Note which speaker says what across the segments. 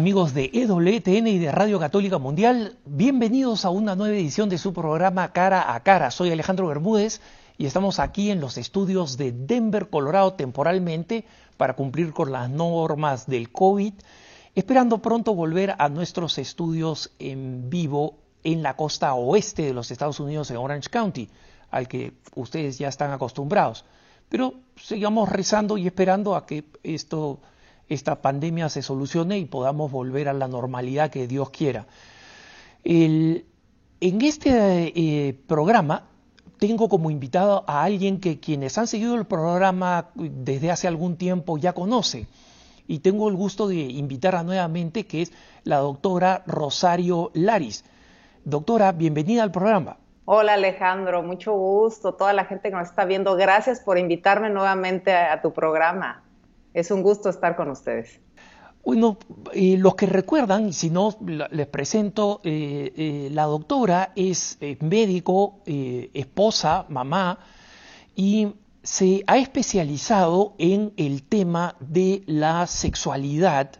Speaker 1: Amigos de EWTN y de Radio Católica Mundial, bienvenidos a una nueva edición de su programa Cara a Cara. Soy Alejandro Bermúdez y estamos aquí en los estudios de Denver, Colorado, temporalmente para cumplir con las normas del COVID, esperando pronto volver a nuestros estudios en vivo en la costa oeste de los Estados Unidos, en Orange County, al que ustedes ya están acostumbrados. Pero sigamos rezando y esperando a que esto esta pandemia se solucione y podamos volver a la normalidad que Dios quiera. en este eh, programa tengo como invitado a alguien que quienes han seguido el programa desde hace algún tiempo ya conocen. Y tengo el gusto de invitarla nuevamente, que es la doctora Rosario Laris. Doctora, bienvenida al programa.
Speaker 2: Hola Alejandro, mucho gusto. Toda la gente que nos está viendo, gracias por invitarme nuevamente a tu programa. Es un gusto estar con ustedes.
Speaker 1: Bueno, eh, los que recuerdan, si no les presento, eh, eh, la doctora es médico, esposa, mamá, y se ha especializado en el tema de la sexualidad,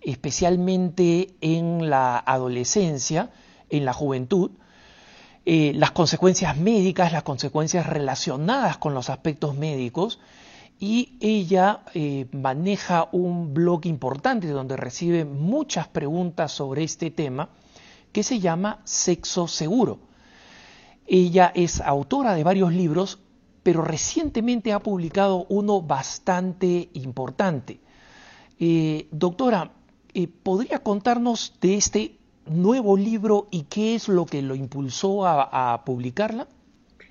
Speaker 1: especialmente en la adolescencia, en la juventud, las consecuencias médicas, las consecuencias relacionadas con los aspectos médicos, y ella eh, maneja un blog importante donde recibe muchas preguntas sobre este tema que se llama Sexo Seguro. Ella es autora de varios libros, pero recientemente ha publicado uno bastante importante. Eh, doctora, eh, ¿podría contarnos de este nuevo libro y qué es lo que lo impulsó a, a publicarla?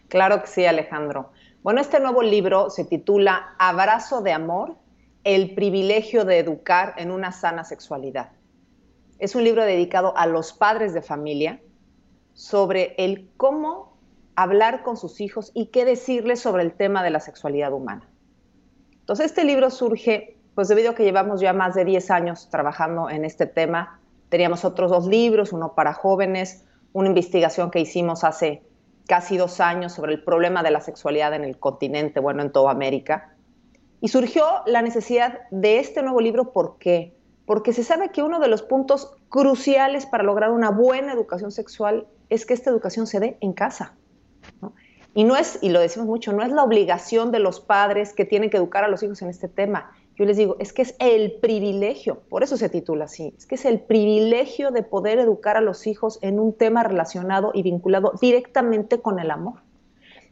Speaker 2: Claro que sí, Alejandro. Bueno, este nuevo libro se titula Abrazo de Amor, el privilegio de educar en una sana sexualidad. Es un libro dedicado a los padres de familia sobre el cómo hablar con sus hijos y qué decirles sobre el tema de la sexualidad humana. Entonces, este libro surge, pues debido a que llevamos ya más de 10 años trabajando en este tema, teníamos otros dos libros, uno para jóvenes, una investigación que hicimos hace casi dos años sobre el problema de la sexualidad en el continente, bueno, en toda América. Y surgió la necesidad de este nuevo libro, ¿por qué? Porque se sabe que uno de los puntos cruciales para lograr una buena educación sexual es que esta educación se dé en casa. Y no es, y lo decimos mucho, no es la obligación de los padres que tienen que educar a los hijos en este tema, yo les digo, es que es el privilegio, por eso se titula así, es que es el privilegio de poder educar a los hijos en un tema relacionado y vinculado directamente con el amor.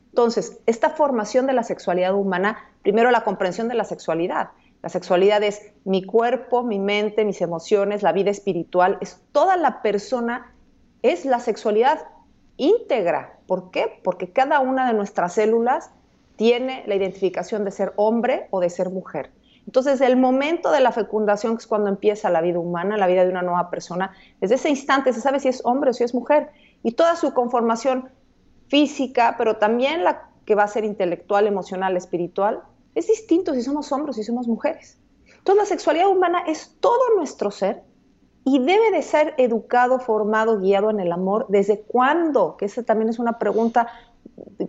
Speaker 2: Entonces, esta formación de la sexualidad humana, primero la comprensión de la sexualidad. La sexualidad es mi cuerpo, mi mente, mis emociones, la vida espiritual, es toda la persona, es la sexualidad íntegra. ¿Por qué? Porque cada una de nuestras células tiene la identificación de ser hombre o de ser mujer. Entonces, el momento de la fecundación, que es cuando empieza la vida humana, la vida de una nueva persona, desde ese instante se sabe si es hombre o si es mujer. Y toda su conformación física, pero también la que va a ser intelectual, emocional, espiritual, es distinto si somos hombres o si somos mujeres. Entonces, la sexualidad humana es todo nuestro ser y debe de ser educado, formado, guiado en el amor. ¿Desde cuándo? Que esa también es una pregunta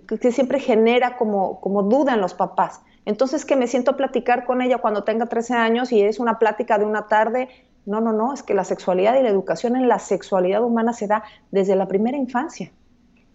Speaker 2: que siempre genera como, como duda en los papás. Entonces, que me siento a platicar con ella cuando tenga 13 años y es una plática de una tarde. No, no, no, es que la sexualidad y la educación en la sexualidad humana se da desde la primera infancia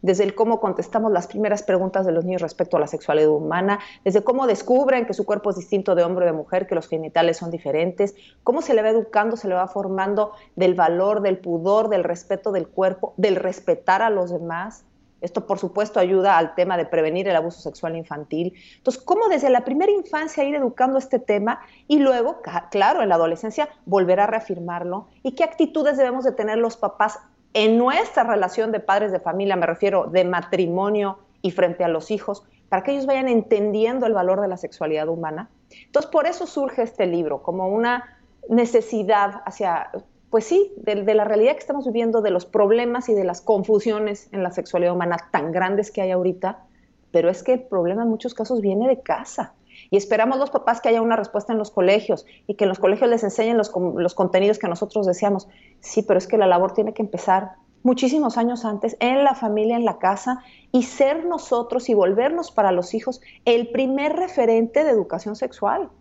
Speaker 2: desde el cómo contestamos las primeras preguntas de los niños respecto a la sexualidad humana, desde cómo descubren que su cuerpo es distinto de hombre o de mujer, que los genitales son diferentes, cómo se le va educando, se le va formando del valor, del pudor, del respeto del cuerpo, del respetar a los demás, esto, por supuesto, ayuda al tema de prevenir el abuso sexual infantil. Entonces, ¿cómo desde la primera infancia ir educando este tema y luego, claro, en la adolescencia, volver a reafirmarlo? ¿Y qué actitudes debemos de tener los papás en nuestra relación de padres de familia, me refiero de matrimonio y frente a los hijos, para que ellos vayan entendiendo el valor de la sexualidad humana? Entonces, por eso surge este libro, como una necesidad hacia pues sí, de, la realidad que estamos viviendo, de los problemas y de las confusiones en la sexualidad humana tan grandes que hay ahorita, pero es que el problema en muchos casos viene de casa. Y esperamos los papás que haya una respuesta en los colegios y que en los colegios les enseñen los, los contenidos que nosotros deseamos. Sí, pero es que la labor tiene que empezar muchísimos años antes, en la familia, en la casa, y ser nosotros y volvernos para los hijos el primer referente de educación sexual.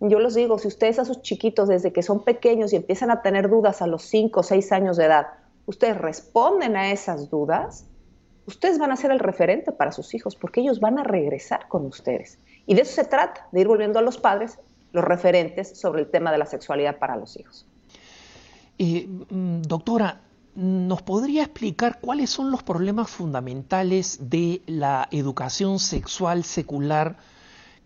Speaker 2: Yo les digo, si ustedes a sus chiquitos desde que son pequeños y empiezan a tener dudas a los 5 o 6 años de edad, ustedes responden a esas dudas, ustedes van a ser el referente para sus hijos porque ellos van a regresar con ustedes. Y de eso se trata, de ir volviendo a los padres los referentes sobre el tema de la sexualidad para los hijos.
Speaker 1: Mm, doctora, ¿nos podría explicar cuáles son los problemas fundamentales de la educación sexual secular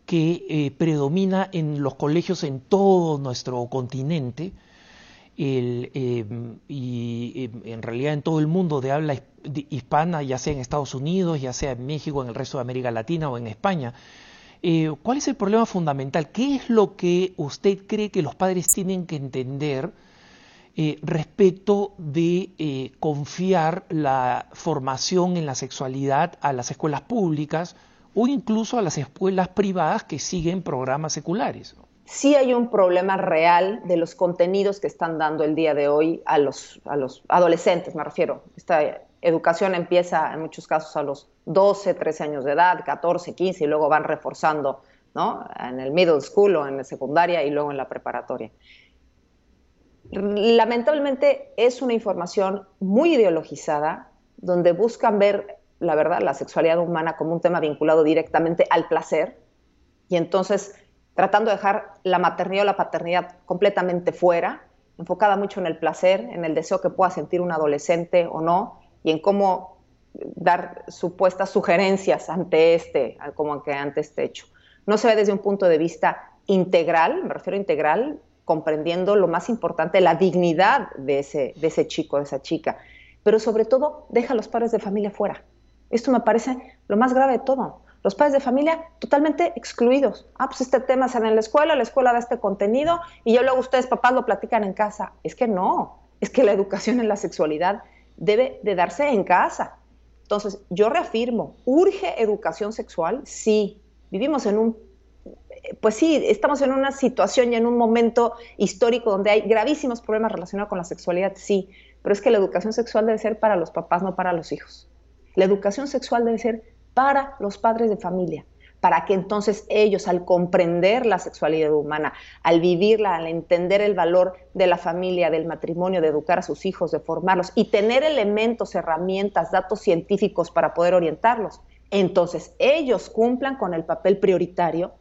Speaker 1: que eh, predomina en los colegios en todo nuestro continente? Eh, y en realidad en todo el mundo de habla hispana, ya sea en Estados Unidos, ya sea en México, en el resto de América Latina o en España. Eh, ¿Cuál es el problema fundamental? ¿Qué es lo que usted cree que los padres tienen que entender eh, respecto de confiar la formación en la sexualidad a las escuelas públicas o incluso a las escuelas privadas que siguen programas seculares?
Speaker 2: sí hay un problema real de los contenidos que están dando el día de hoy a los, adolescentes, me refiero. Esta educación empieza en muchos casos a los 12, 13 años de edad, 14, 15 y luego van reforzando ¿no? en el middle school o en la secundaria y luego en la preparatoria. Lamentablemente es una información muy ideologizada donde buscan ver la verdad, la sexualidad humana como un tema vinculado directamente al placer y entonces tratando de dejar la maternidad o la paternidad completamente fuera, enfocada mucho en el placer, en el deseo que pueda sentir un adolescente o no, y en cómo dar supuestas sugerencias ante este, como que ante este hecho. No se ve desde un punto de vista integral, me refiero a integral, comprendiendo lo más importante, la dignidad de ese, de ese chico, de esa chica, pero sobre todo deja a los padres de familia fuera. Esto me parece lo más grave de todo los padres de familia totalmente excluidos. Ah, pues este tema es en la escuela, la escuela da este contenido y ya luego ustedes papás lo platican en casa. Es que no, es que la educación en la sexualidad debe de darse en casa. Entonces, yo reafirmo, urge educación sexual, sí. Vivimos en un, pues sí, estamos en una situación y en un momento histórico donde hay gravísimos problemas relacionados con la sexualidad, sí, pero es que la educación sexual debe ser para los papás, no para los hijos. La educación sexual debe ser para los padres de familia, para que entonces ellos, al comprender la sexualidad humana, al vivirla, al entender el valor de la familia, del matrimonio, de educar a sus hijos, de formarlos y tener elementos, herramientas, datos científicos para poder orientarlos, entonces ellos cumplan con el papel prioritario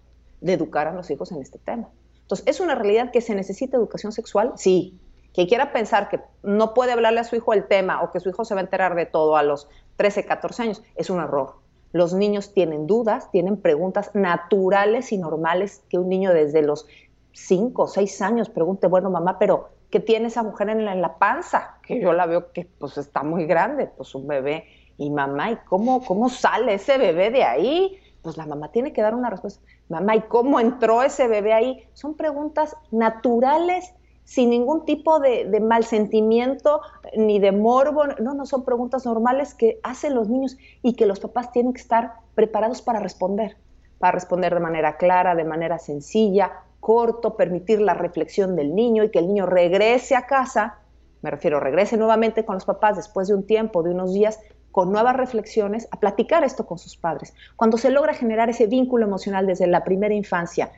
Speaker 2: de educar a los hijos en este tema. Entonces, ¿es una realidad que se necesita educación sexual? Sí. Quien quiera pensar que no puede hablarle a su hijo el tema o que su hijo se va a enterar de todo a los 13, 14 años, es un error. Los niños tienen dudas, tienen preguntas naturales y normales que un niño desde los 5 o 6 años pregunte, bueno, mamá, pero ¿qué tiene esa mujer en la, panza? Que yo la veo que pues está muy grande, pues un bebé. Y mamá, ¿y cómo, cómo sale ese bebé de ahí? Pues la mamá tiene que dar una respuesta. Mamá, ¿y cómo entró ese bebé ahí? Son preguntas naturales sin ningún tipo de, mal sentimiento ni de morbo. No, no son preguntas normales que hacen los niños y que los papás tienen que estar preparados para responder, para responder de manera clara, de manera sencilla, corto, permitir la reflexión del niño y que el niño regrese a casa, me refiero, regrese nuevamente con los papás después de un tiempo, de unos días, con nuevas reflexiones, a platicar esto con sus padres. Cuando se logra generar ese vínculo emocional desde la primera infancia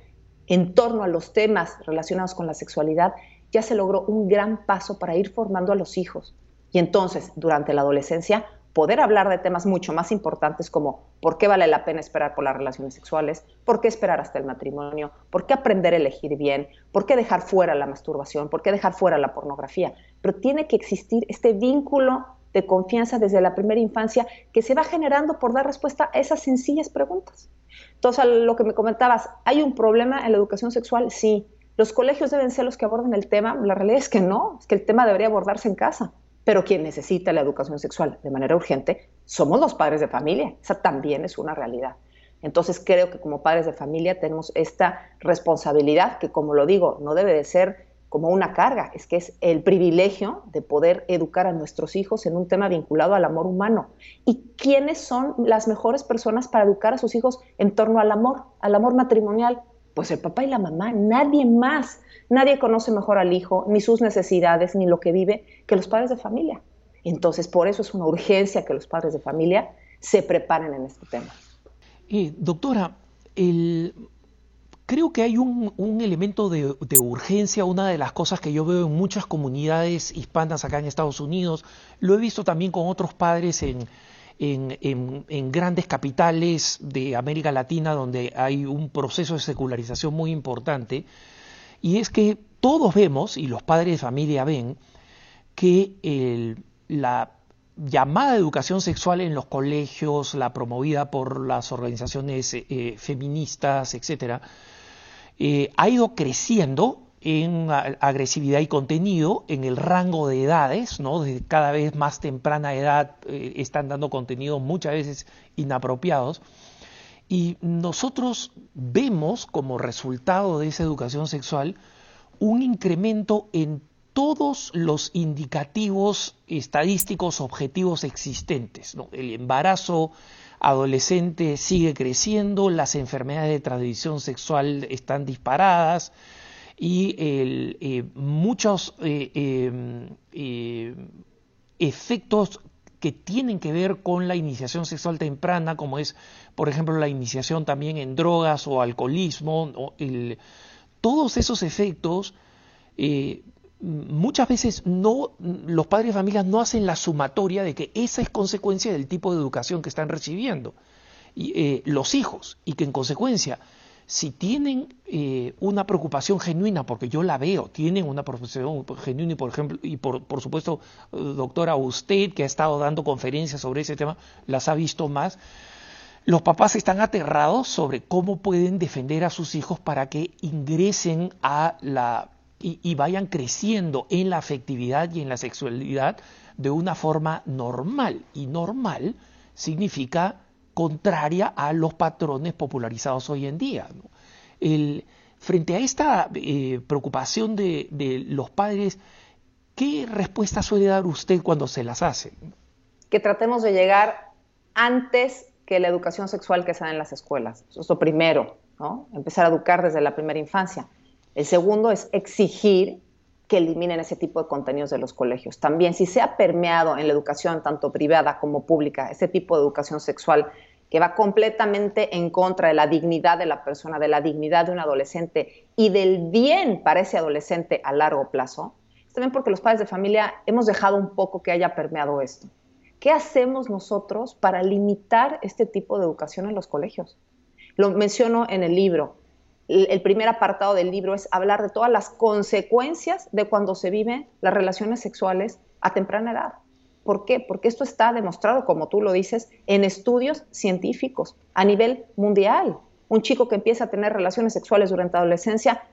Speaker 2: en torno a los temas relacionados con la sexualidad, ya se logró un gran paso para ir formando a los hijos. Y entonces, durante la adolescencia, poder hablar de temas mucho más importantes como por qué vale la pena esperar por las relaciones sexuales, por qué esperar hasta el matrimonio, por qué aprender a elegir bien, por qué dejar fuera la masturbación, por qué dejar fuera la pornografía. Pero tiene que existir este vínculo de confianza desde la primera infancia que se va generando por dar respuesta a esas sencillas preguntas. Entonces, lo que me comentabas, ¿hay un problema en la educación sexual? Sí, ¿Los colegios deben ser los que aborden el tema? La realidad es que no, es que el tema debería abordarse en casa. Pero quien necesita la educación sexual de manera urgente somos los padres de familia. Esa también es una realidad. Entonces creo que como padres de familia tenemos esta responsabilidad que, como lo digo, no debe de ser como una carga, es que es el privilegio de poder educar a nuestros hijos en un tema vinculado al amor humano. ¿Y quiénes son las mejores personas para educar a sus hijos en torno al amor, al amor matrimonial, pues el papá y la mamá, nadie más. Nadie conoce mejor al hijo, ni sus necesidades, ni lo que vive, que los padres de familia. Entonces, por eso es una urgencia que los padres de familia se preparen en este tema.
Speaker 1: doctora, creo que hay un, elemento de, urgencia, una de las cosas que yo veo en muchas comunidades hispanas acá en Estados Unidos, lo he visto también con otros padres en, en, grandes capitales de América Latina donde hay un proceso de secularización muy importante, y es que todos vemos, y los padres de familia ven, que la llamada educación sexual en los colegios, la promovida por las organizaciones eh, feministas, etcétera, eh, ha ido creciendo en agresividad y contenido en el rango de edades, ¿no? Desde cada vez más temprana edad eh, están dando contenidos muchas veces inapropiados. Y nosotros vemos como resultado de esa educación sexual un incremento en todos los indicativos estadísticos objetivos existentes. El embarazo adolescente sigue creciendo, las enfermedades de transmisión sexual están disparadas, y eh, muchos eh, em, eh, efectos que tienen que ver con la iniciación sexual temprana, como es, por ejemplo, la iniciación también en drogas o alcoholismo, todos esos efectos muchas veces no los padres de familia no hacen la sumatoria de que esa es consecuencia del tipo de educación que están recibiendo. Y, los hijos y que en consecuencia si tienen eh, una preocupación genuina, porque yo la veo, tienen una preocupación genuina y por ejemplo, y por, por, supuesto, doctora, usted que ha estado dando conferencias sobre ese tema, las ha visto más, los papás están aterrados sobre cómo pueden defender a sus hijos para que ingresen a la y vayan creciendo en la afectividad y en la sexualidad de una forma normal. Y normal significa contraria a los patrones popularizados hoy en día. frente a esta eh, preocupación de, los padres, ¿qué respuesta suele dar usted cuando se las hace?
Speaker 2: Que tratemos de llegar antes que la educación sexual que se da en las escuelas. Eso es lo primero. Empezar a educar desde la primera infancia. El segundo es exigir que eliminen ese tipo de contenidos de los colegios. También, si se ha permeado en la educación, tanto privada como pública, ese tipo de educación sexual que va completamente en contra de la dignidad de la persona, de la dignidad de un adolescente y del bien para ese adolescente a largo plazo, es también porque los padres de familia hemos dejado un poco que haya permeado esto. ¿Qué hacemos nosotros para limitar este tipo de educación en los colegios? Lo menciono en el libro el primer apartado del libro es hablar de todas las consecuencias de cuando se viven las relaciones sexuales a temprana edad. ¿Por qué? Porque esto está demostrado, como tú lo dices, en estudios científicos a nivel mundial. Un chico que empieza a tener relaciones sexuales durante la adolescencia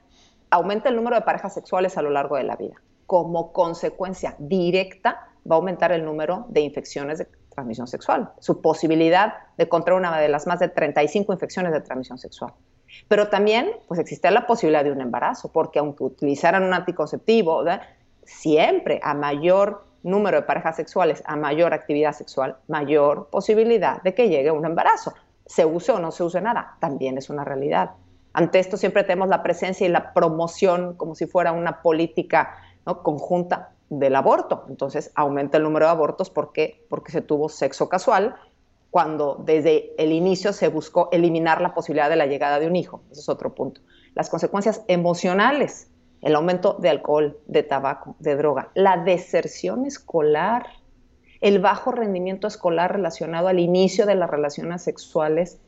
Speaker 2: aumenta el número de parejas sexuales a lo largo de la vida. Como consecuencia directa va a aumentar el número de infecciones de transmisión sexual, su posibilidad de contraer una de las más de 35 infecciones de transmisión sexual. Pero también pues existe la posibilidad de un embarazo, porque aunque utilizaran un anticonceptivo, siempre a mayor número de parejas sexuales, a mayor actividad sexual, mayor posibilidad de que llegue un embarazo. Se use o no se use nada, también es una realidad. Ante esto siempre tenemos la presencia y la promoción como si fuera una política conjunta del aborto. Entonces aumenta el número de abortos. ¿Por qué? Porque se tuvo sexo casual cuando desde el inicio se buscó eliminar la posibilidad de la llegada de un hijo. Ese es otro punto. Las consecuencias emocionales, el aumento de alcohol, de tabaco, de droga, la deserción escolar, el bajo rendimiento escolar relacionado al inicio de las relaciones sexuales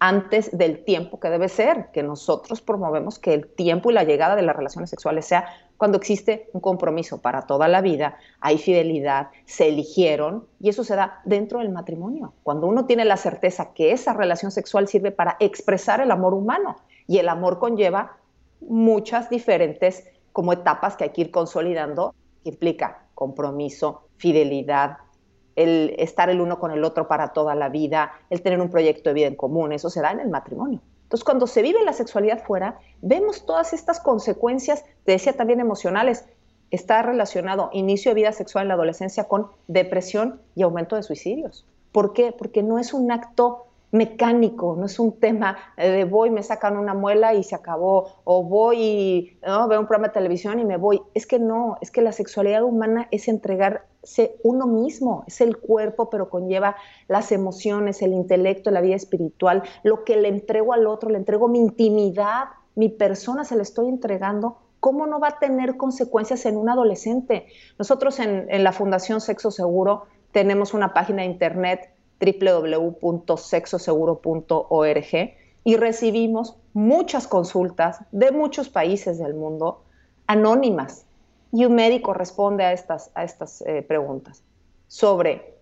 Speaker 2: antes del tiempo que debe ser, que nosotros promovemos que el tiempo y la llegada de las relaciones sexuales sea cuando existe un compromiso para toda la vida, hay fidelidad, se eligieron y eso se da dentro del matrimonio. Cuando uno tiene la certeza que esa relación sexual sirve para expresar el amor humano y el amor conlleva muchas diferentes como etapas que hay que ir consolidando, que implica compromiso, fidelidad, el estar el uno con el otro para toda la vida, el tener un proyecto de vida en común, eso se da en el matrimonio. Entonces, cuando se vive la sexualidad fuera, vemos todas estas consecuencias, te decía también emocionales. Está relacionado inicio de vida sexual en la adolescencia con depresión y aumento de suicidios. ¿Por qué? Porque no es un acto mecánico, no es un tema de voy, me sacan una muela y se acabó, o voy y veo un programa de televisión y me voy. Es que no, es que la sexualidad humana es entregarse uno mismo, es el cuerpo, pero conlleva las emociones, el intelecto, la vida espiritual, lo que le entrego al otro, le entrego mi intimidad, mi persona se la estoy entregando, ¿cómo no va a tener consecuencias en un adolescente? Nosotros en, en la Fundación Sexo Seguro tenemos una página de internet www.sexoseguro.org y recibimos muchas consultas de muchos países del mundo anónimas. Y un médico responde a estas, a estas eh, preguntas sobre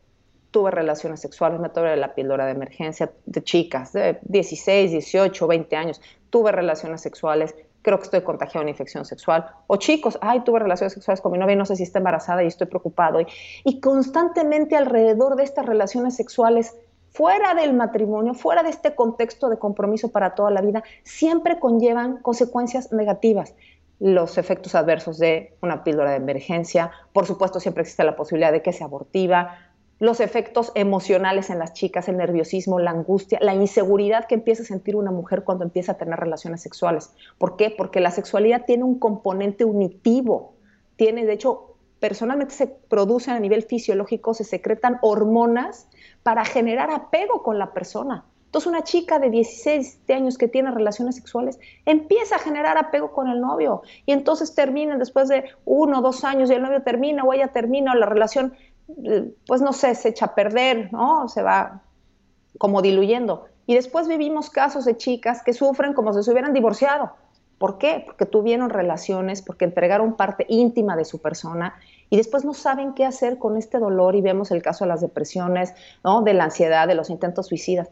Speaker 2: tuve relaciones sexuales, me tomé la píldora de emergencia de chicas de 16, 18, 20 años, tuve relaciones sexuales, creo que estoy contagiado de una infección sexual, o chicos, ay, tuve relaciones sexuales con mi novia y no sé si está embarazada y estoy preocupado. Y, y constantemente alrededor de estas relaciones sexuales, fuera del matrimonio, fuera de este contexto de compromiso para toda la vida, siempre conllevan consecuencias negativas los efectos adversos de una píldora de emergencia. Por supuesto, siempre existe la posibilidad de que sea abortiva. Los efectos emocionales en las chicas, el nerviosismo, la angustia, la inseguridad que empieza a sentir una mujer cuando empieza a tener relaciones sexuales. ¿Por qué? Porque la sexualidad tiene un componente unitivo. Tiene, de hecho, personalmente se producen a nivel fisiológico, se secretan hormonas para generar apego con la persona. Entonces una chica de 16 años que tiene relaciones sexuales empieza a generar apego con el novio y entonces terminan después de uno o dos años y el novio termina o ella termina la relación, pues no sé, se echa a perder, ¿no? Se va como diluyendo. Y después vivimos casos de chicas que sufren como si se hubieran divorciado. ¿Por qué? Porque tuvieron relaciones, porque entregaron parte íntima de su persona y después no saben qué hacer con este dolor y vemos el caso de las depresiones, ¿no? de la ansiedad, de los intentos suicidas.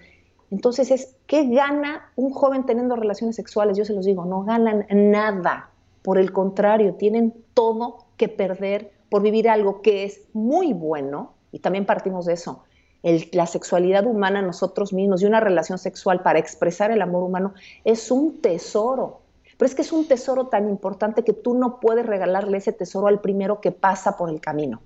Speaker 2: Entonces es, ¿qué gana un joven teniendo relaciones sexuales? Yo se los digo, no ganan nada. Por el contrario, tienen todo que perder por vivir algo que es muy bueno, y también partimos de eso, la sexualidad humana nosotros mismos y una relación sexual para expresar el amor humano es un tesoro. Pero es que es un tesoro tan importante que tú no puedes regalarle ese tesoro al primero que pasa por el camino.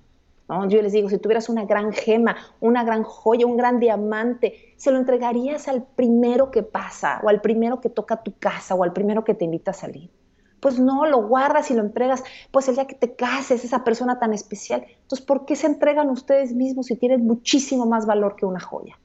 Speaker 2: Yo les digo, si tuvieras una gran gema, una gran joya, un gran diamante, se lo entregarías al primero que pasa, o al primero que toca tu casa, o al primero que te invita a salir. Pues no, lo guardas y lo entregas, pues el día que te cases, esa persona tan especial. Entonces, ¿por qué se entregan ustedes mismos si tienen muchísimo más valor que una joya?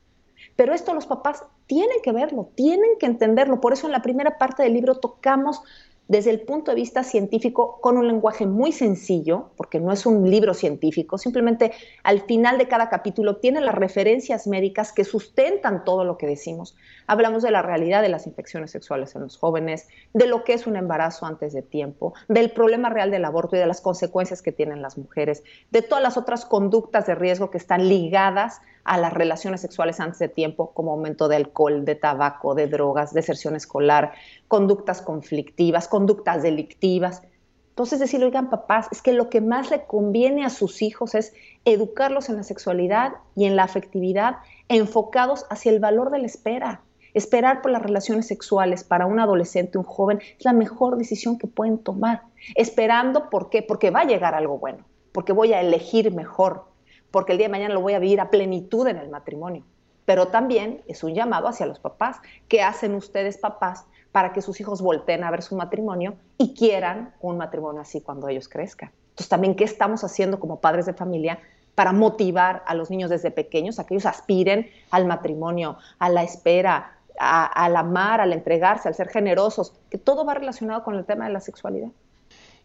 Speaker 2: Pero esto los papás tienen que verlo, tienen que entenderlo. Por eso en la primera parte del libro tocamos desde el punto de vista científico con un lenguaje muy sencillo, porque no es un libro científico, simplemente al final de cada capítulo tiene las referencias médicas que sustentan todo lo que decimos. Hablamos de la realidad de las infecciones sexuales en los jóvenes, de lo que es un embarazo antes de tiempo, del problema real del aborto y de las consecuencias que tienen las mujeres, de todas las otras conductas de riesgo que están ligadas a las relaciones sexuales antes de tiempo, como aumento de alcohol, de tabaco, de drogas, deserción escolar, conductas conflictivas, conductas delictivas. Entonces decirle, oigan papás, es que lo que más le conviene a sus hijos es educarlos en la sexualidad y en la afectividad, enfocados hacia el valor de la espera. Esperar por las relaciones sexuales para un adolescente, un joven, es la mejor decisión que pueden tomar. Esperando, ¿por qué? Porque va a llegar algo bueno, porque voy a elegir mejor, porque el día de mañana lo voy a vivir a plenitud en el matrimonio. Pero también es un llamado hacia los papás. ¿Qué hacen ustedes, papás, para que sus hijos volteen a ver su matrimonio y quieran un matrimonio así cuando ellos crezcan. Entonces, también, ¿qué estamos haciendo como padres de familia para motivar a los niños desde pequeños a que ellos aspiren al matrimonio, a la espera, al amar, al entregarse, al ser generosos? Que todo va relacionado con el tema de la sexualidad.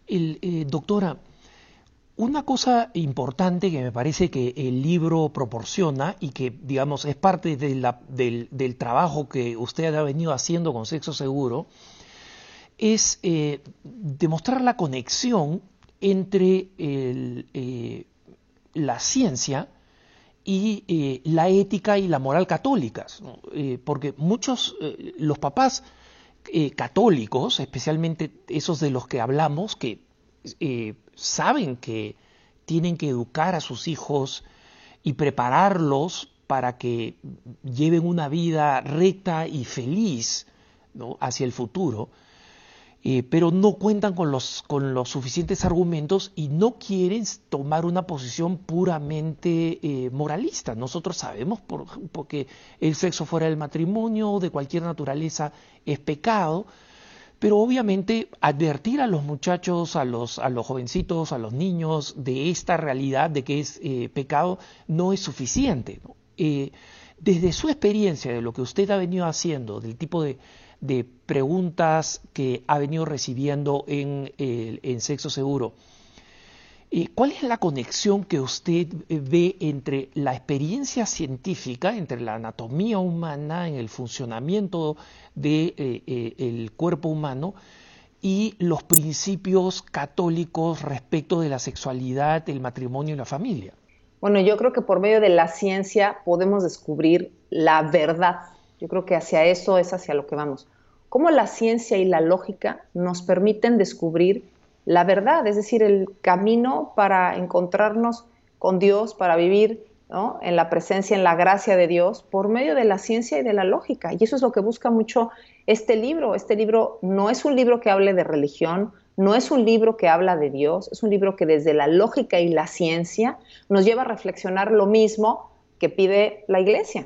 Speaker 1: El, eh, doctora, una cosa importante que me parece que el libro proporciona y que, digamos, es parte del, trabajo que usted ha venido haciendo con Sexo Seguro, es eh, demostrar la conexión entre eh, la ciencia y eh, la ética y la moral católicas, porque muchos, los papás católicos, especialmente esos de los que hablamos, que saben que tienen que educar a sus hijos y prepararlos para que lleven una vida recta y feliz hacia el futuro, eh, pero no cuentan con los, con los suficientes argumentos y no quieren tomar una posición puramente eh, moralista. Nosotros sabemos por, porque el sexo fuera del matrimonio de cualquier naturaleza es pecado, pero obviamente advertir a los muchachos, a los, a los jovencitos, a los niños de esta realidad de que es eh, pecado no es suficiente. Eh, desde su experiencia, de lo que usted ha venido haciendo, del tipo de, de preguntas que ha venido recibiendo en, en Sexo Seguro. ¿Cuál es la conexión que usted ve entre la experiencia científica, entre la anatomía humana, en el funcionamiento del de, eh, cuerpo humano, y los principios católicos respecto de la sexualidad, el matrimonio y la familia?
Speaker 2: Bueno, yo creo que por medio de la ciencia podemos descubrir la verdad. Yo creo que hacia eso es hacia lo que vamos. Cómo la ciencia y la lógica nos permiten descubrir la verdad, es decir, el camino para encontrarnos con Dios, para vivir en la presencia, en la gracia de Dios, por medio de la ciencia y de la lógica. Y eso es lo que busca mucho este libro. Este libro no es un libro que hable de religión, no es un libro que habla de Dios, es un libro que desde la lógica y la ciencia nos lleva a reflexionar lo mismo que pide la iglesia.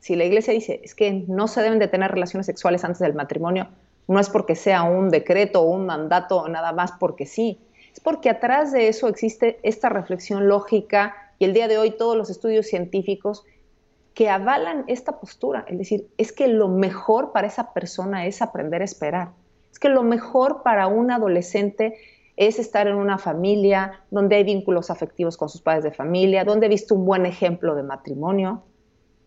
Speaker 2: Si la iglesia dice, es que no se deben de tener relaciones sexuales antes del matrimonio, no es porque sea un decreto o un mandato, nada más porque sí. Es porque atrás de eso existe esta reflexión lógica y el día de hoy todos los estudios científicos que avalan esta postura. Es decir, es que lo mejor para esa persona es aprender a esperar. Es que lo mejor para un adolescente es estar en una familia donde hay vínculos afectivos con sus padres de familia, donde ha visto un buen ejemplo de matrimonio,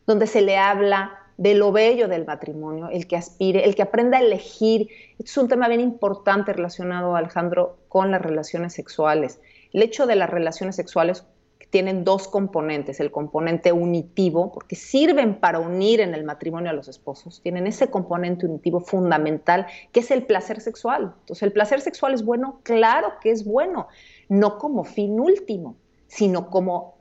Speaker 2: donde se le habla de lo bello del matrimonio, el que aspire, el que aprenda a elegir. Es un tema bien importante relacionado, Alejandro, con las relaciones sexuales. El hecho de las relaciones sexuales tienen dos componentes, el componente unitivo, porque sirven para unir en el matrimonio a los esposos, tienen ese componente unitivo fundamental, que es el placer sexual. Entonces, ¿el placer sexual es bueno? Claro que es bueno, no como fin último, sino como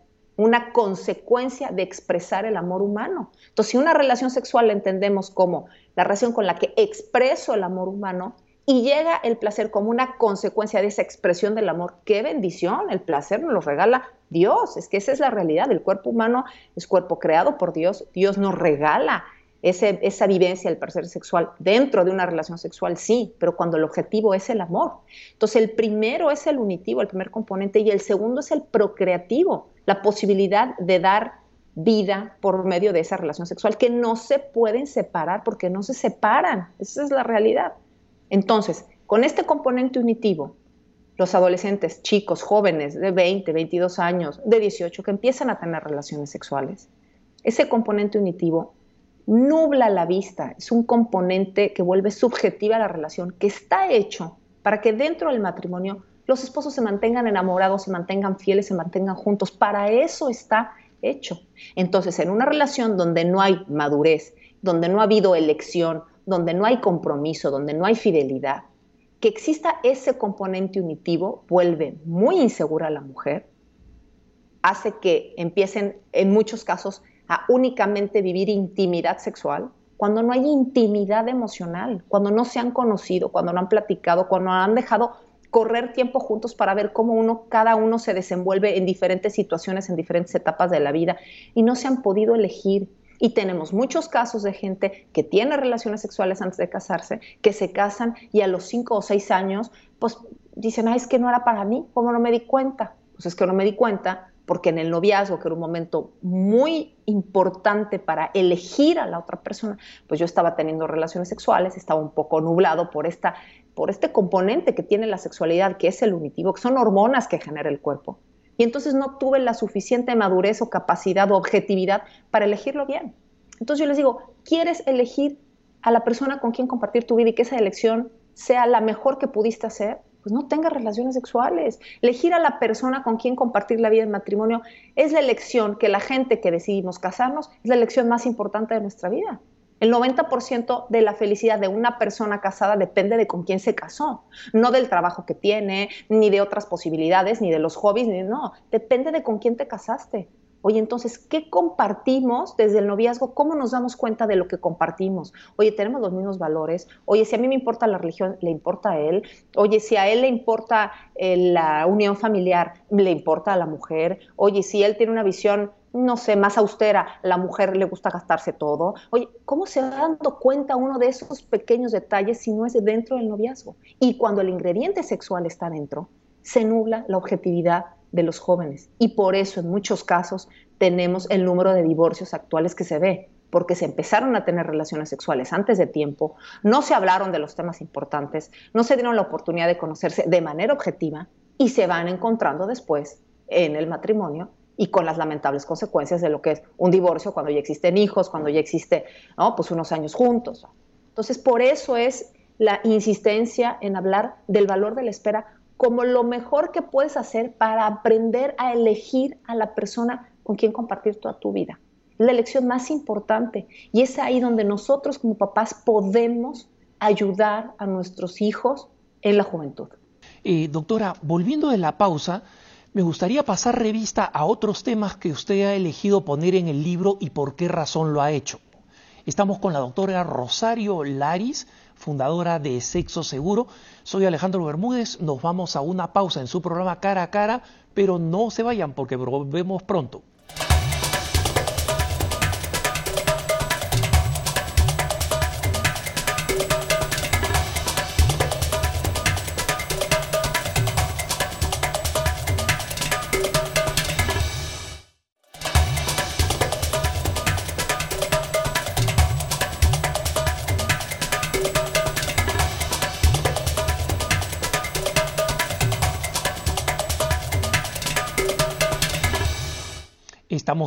Speaker 2: una consecuencia de expresar el amor humano. Entonces, si una relación sexual la entendemos como la relación con la que expreso el amor humano y llega el placer como una consecuencia de esa expresión del amor, qué bendición, el placer nos lo regala Dios, es que esa es la realidad, el cuerpo humano es cuerpo creado por Dios, Dios nos regala esa vivencia del placer sexual dentro de una relación sexual, sí, pero cuando el objetivo es el amor. Entonces, el primero es el unitivo, el primer componente, y el segundo es el procreativo, la posibilidad de dar vida por medio de esa relación sexual, que no se pueden separar porque no se separan, esa es la realidad. Entonces, con este componente unitivo, los adolescentes, chicos, jóvenes de 20, 22 años, de 18, que empiezan a tener relaciones sexuales, ese componente unitivo nubla la vista, es un componente que vuelve subjetiva la relación, que está hecho para que dentro del matrimonio los esposos se mantengan enamorados, se mantengan fieles, se mantengan juntos. Para eso está hecho. Entonces, en una relación donde no hay madurez, donde no ha habido elección, donde no hay compromiso, donde no hay fidelidad, que exista ese componente unitivo vuelve muy insegura a la mujer, hace que empiecen en muchos casos a únicamente vivir intimidad sexual, cuando no hay intimidad emocional, cuando no se han conocido, cuando no han platicado, cuando han dejado correr tiempo juntos para ver cómo uno, cada uno se desenvuelve en diferentes situaciones, en diferentes etapas de la vida y no se han podido elegir. Y tenemos muchos casos de gente que tiene relaciones sexuales antes de casarse, que se casan y a los cinco o seis años, pues dicen, ay, es que no era para mí, ¿cómo no me di cuenta? Pues es que no me di cuenta porque en el noviazgo, que era un momento muy importante para elegir a la otra persona, pues yo estaba teniendo relaciones sexuales, estaba un poco nublado por, esta, por este componente que tiene la sexualidad, que es el unitivo, que son hormonas que genera el cuerpo. Y entonces no tuve la suficiente madurez o capacidad o objetividad para elegirlo bien. Entonces yo les digo, ¿quieres elegir a la persona con quien compartir tu vida y que esa elección sea la mejor que pudiste hacer? Pues no tenga relaciones sexuales. Elegir a la persona con quien compartir la vida en matrimonio es la elección que la gente que decidimos casarnos es la elección más importante de nuestra vida. El 90% de la felicidad de una persona casada depende de con quién se casó, no del trabajo que tiene, ni de otras posibilidades, ni de los hobbies, ni no, depende de con quién te casaste. Oye, entonces, ¿qué compartimos desde el noviazgo? ¿Cómo nos damos cuenta de lo que compartimos? Oye, tenemos los mismos valores. Oye, si a mí me importa la religión, le importa a él. Oye, si a él le importa eh, la unión familiar, le importa a la mujer. Oye, si él tiene una visión no sé, más austera, la mujer le gusta gastarse todo. Oye, ¿cómo se va dando cuenta uno de esos pequeños detalles si no es dentro del noviazgo? Y cuando el ingrediente sexual está dentro, se nubla la objetividad de los jóvenes. Y por eso en muchos casos tenemos el número de divorcios actuales que se ve, porque se empezaron a tener relaciones sexuales antes de tiempo, no se hablaron de los temas importantes, no se dieron la oportunidad de conocerse de manera objetiva y se van encontrando después en el matrimonio y con las lamentables consecuencias de lo que es un divorcio cuando ya existen hijos, cuando ya existe, ¿no? Pues unos años juntos. Entonces, por eso es la insistencia en hablar del valor de la espera como lo mejor que puedes hacer para aprender a elegir a la persona con quien compartir toda tu vida. Es la elección más importante y es ahí donde nosotros como papás podemos ayudar a nuestros hijos en la juventud.
Speaker 1: Eh, doctora, volviendo de la pausa, me gustaría pasar revista a otros temas que usted ha elegido poner en el libro y por qué razón lo ha hecho. Estamos con la doctora Rosario Laris, fundadora de Sexo Seguro. Soy Alejandro Bermúdez, nos vamos a una pausa en su programa Cara a Cara, pero no se vayan porque volvemos pronto.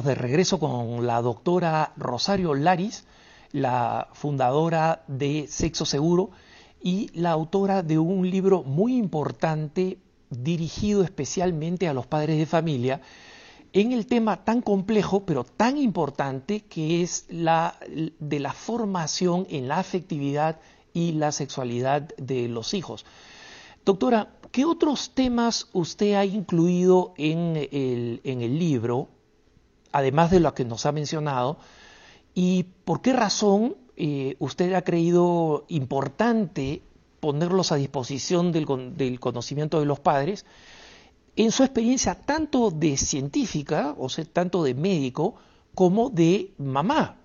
Speaker 1: De regreso con la doctora Rosario Laris, la fundadora de Sexo Seguro y la autora de un libro muy importante dirigido especialmente a los padres de familia en el tema tan complejo pero tan importante que es la de la formación en la afectividad y la sexualidad de los hijos. Doctora, ¿qué otros temas usted ha incluido en el libro además de lo que nos ha mencionado, y por qué razón eh, usted ha creído importante ponerlos a disposición del, conocimiento de los padres en su experiencia tanto de científica, o sea, tanto de médico, como de mamá,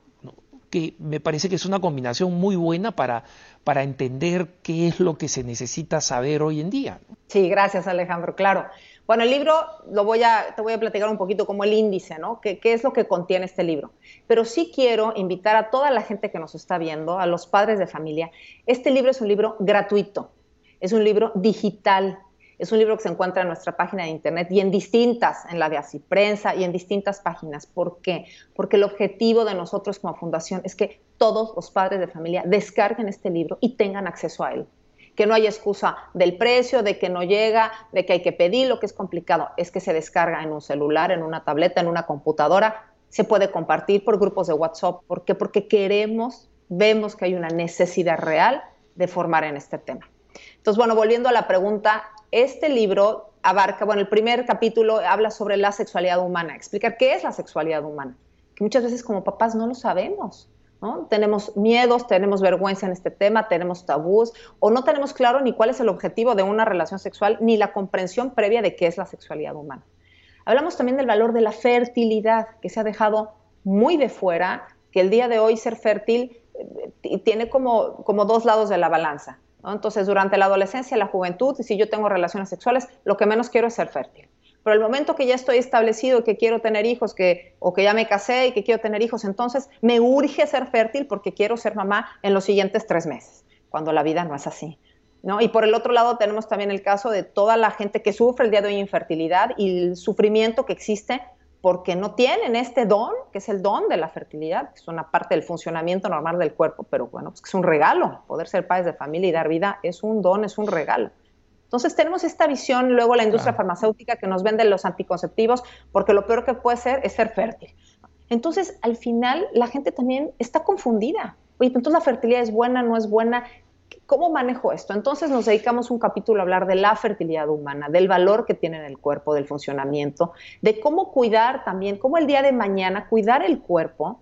Speaker 1: que me parece que es una combinación muy buena para, para entender qué es lo que se necesita saber hoy en día.
Speaker 2: Sí, gracias Alejandro, claro. Bueno, el libro lo voy a, te voy a platicar un poquito como el índice, ¿no? ¿Qué, ¿Qué, es lo que contiene este libro? Pero sí quiero invitar a toda la gente que nos está viendo, a los padres de familia. Este libro es un libro gratuito, es un libro digital, es un libro que se encuentra en nuestra página de internet y en distintas, en la de Así Prensa y en distintas páginas. ¿Por qué? Porque el objetivo de nosotros como fundación es que todos los padres de familia descarguen este libro y tengan acceso a él que no hay excusa del precio, de que no llega, de que hay que pedir, lo que es complicado es que se descarga en un celular, en una tableta, en una computadora, se puede compartir por grupos de WhatsApp. ¿Por qué? Porque queremos, vemos que hay una necesidad real de formar en este tema. Entonces, bueno, volviendo a la pregunta, este libro abarca, bueno, el primer capítulo habla sobre la sexualidad humana, explicar qué es la sexualidad humana, que muchas veces como papás no lo sabemos. Tenemos miedos, tenemos vergüenza en este tema, tenemos tabús o no tenemos claro ni cuál es el objetivo de una relación sexual ni la comprensión previa de qué es la sexualidad humana. Hablamos también del valor de la fertilidad, que se ha dejado muy de fuera, que el día de hoy ser fértil eh, tiene como, como dos lados de la balanza. Entonces, durante la adolescencia, la juventud, si yo tengo relaciones sexuales, lo que menos quiero es ser fértil. Pero el momento que ya estoy establecido que quiero tener hijos, que, o que ya me casé y que quiero tener hijos, entonces me urge ser fértil porque quiero ser mamá en los siguientes tres meses, cuando la vida no es así. ¿no? Y por el otro lado tenemos también el caso de toda la gente que sufre el día de hoy infertilidad y el sufrimiento que existe porque no tienen este don, que es el don de la fertilidad, que es una parte del funcionamiento normal del cuerpo, pero bueno, pues que es un regalo. Poder ser padres de familia y dar vida es un don, es un regalo. Entonces tenemos esta visión luego la industria farmacéutica que nos vende los anticonceptivos porque lo peor que puede ser es ser fértil. Entonces al final la gente también está confundida. Oye, entonces la fertilidad es buena, no es buena. ¿Cómo manejo esto? Entonces nos dedicamos un capítulo a hablar de la fertilidad humana, del valor que tiene en el cuerpo, del funcionamiento, de cómo cuidar también, cómo el día de mañana cuidar el cuerpo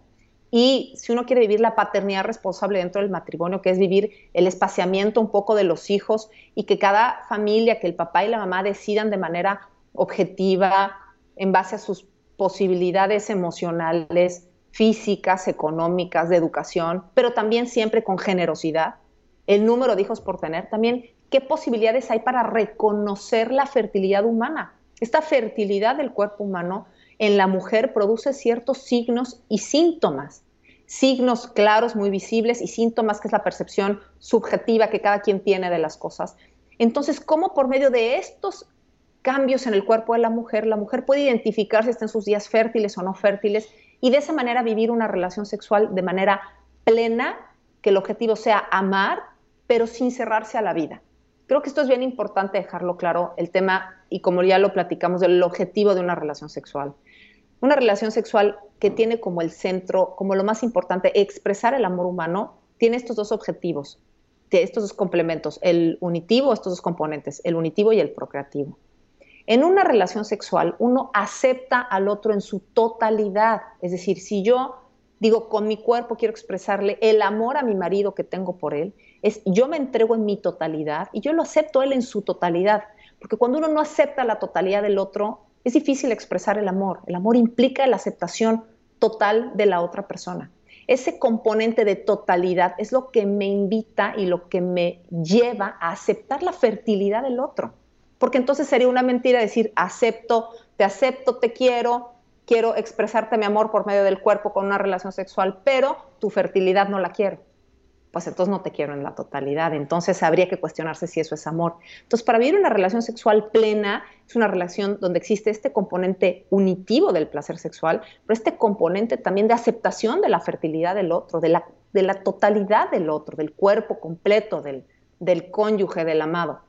Speaker 2: y si uno quiere vivir la paternidad responsable dentro del matrimonio, que es vivir el espaciamiento un poco de los hijos y que cada familia, que el papá y la mamá decidan de manera objetiva, en base a sus posibilidades emocionales, físicas, económicas, de educación, pero también siempre con generosidad, el número de hijos por tener, también qué posibilidades hay para reconocer la fertilidad humana. Esta fertilidad del cuerpo humano en la mujer produce ciertos signos y síntomas signos claros, muy visibles y síntomas, que es la percepción subjetiva que cada quien tiene de las cosas. Entonces, ¿cómo por medio de estos cambios en el cuerpo de la mujer, la mujer puede identificar si está en sus días fértiles o no fértiles y de esa manera vivir una relación sexual de manera plena, que el objetivo sea amar, pero sin cerrarse a la vida. Creo que esto es bien importante dejarlo claro, el tema, y como ya lo platicamos, del objetivo de una relación sexual. Una relación sexual que tiene como el centro, como lo más importante, expresar el amor humano, tiene estos dos objetivos, estos dos complementos, el unitivo, estos dos componentes, el unitivo y el procreativo. En una relación sexual, uno acepta al otro en su totalidad. Es decir, si yo digo, con mi cuerpo quiero expresarle el amor a mi marido que tengo por él, es yo me entrego en mi totalidad y yo lo acepto él en su totalidad. Porque cuando uno no acepta la totalidad del otro, es difícil expresar el amor. El amor implica la aceptación total de la otra persona. Ese componente de totalidad es lo que me invita y lo que me lleva a aceptar la fertilidad del otro porque entonces sería una mentira decir acepto, te acepto, te quiero, quiero expresarte mi amor por medio del cuerpo con una relación sexual, pero tu fertilidad no la quiero. Pues entonces no te quiero en la totalidad. Entonces habría que cuestionarse si eso es amor. Entonces, para vivir una relación sexual plena, es una relación donde existe este componente unitivo del placer sexual, pero este componente también de aceptación de la fertilidad del otro, de la, de la totalidad del otro, del cuerpo completo, del, del cónyuge, del amado.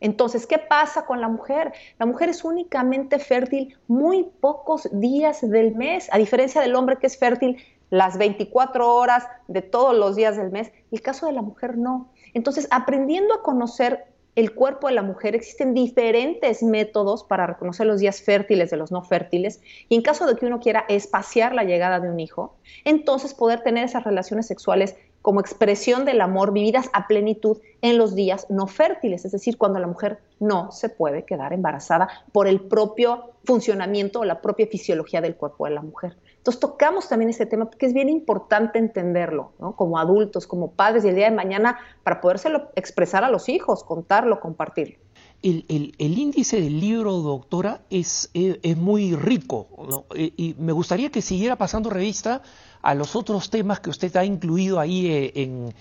Speaker 2: Entonces, ¿qué pasa con la mujer? La mujer es únicamente fértil muy pocos días del mes, a diferencia del hombre que es fértil las 24 horas de todos los días del mes. El caso de la mujer no. Entonces, aprendiendo a conocer el cuerpo de la mujer, existen diferentes métodos para reconocer los días fértiles de los no fértiles y en caso de que uno quiera espaciar la llegada de un hijo, entonces poder tener esas relaciones sexuales como expresión del amor vividas a plenitud en los días no fértiles, es decir, cuando la mujer no se puede quedar embarazada por el propio funcionamiento o la propia fisiología del cuerpo de la mujer. Entonces tocamos también este tema porque es bien importante entenderlo, ¿no? como adultos, como padres y el día de mañana para podérselo expresar a los hijos, contarlo, compartirlo.
Speaker 1: El, índice del libro, doctora, es, es, muy rico y me gustaría que siguiera pasando revista a los otros temas que usted ha incluido ahí eh, en,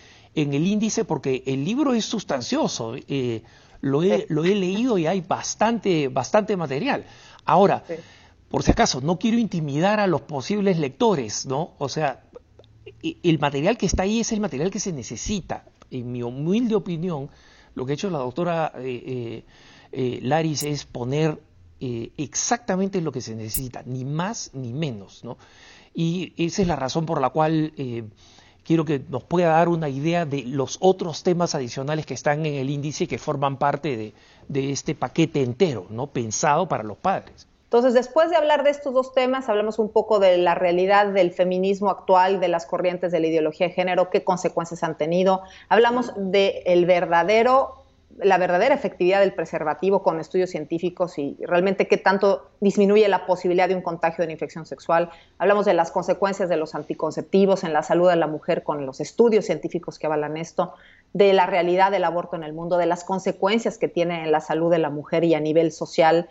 Speaker 1: el índice, porque el libro es sustancioso, eh, lo, he, lo, he, leído y hay bastante, bastante material. Ahora, por si acaso, no quiero intimidar a los posibles lectores, ¿no? O sea, e, el material que está ahí es el material que se necesita. En mi humilde opinión, lo que ha hecho la doctora eh, Laris es poner exactamente lo que se necesita, ni más ni menos, ¿no? y esa es la razón por la cual eh, quiero que nos pueda dar una idea de los otros temas adicionales que están en el índice que forman parte de, de este paquete entero, ¿no? pensado para los padres.
Speaker 2: Entonces, después de hablar de estos dos temas, hablamos un poco de la realidad del feminismo actual, de las corrientes de la ideología de género, qué consecuencias han tenido. Hablamos del verdadero la verdadera efectividad del preservativo con estudios científicos y realmente qué tanto disminuye la posibilidad de un contagio de una infección sexual. Hablamos de las consecuencias de los anticonceptivos en la salud de la mujer con los estudios científicos que avalan esto, de la realidad del aborto en el mundo, de las consecuencias que tiene en la salud de la mujer y a nivel social,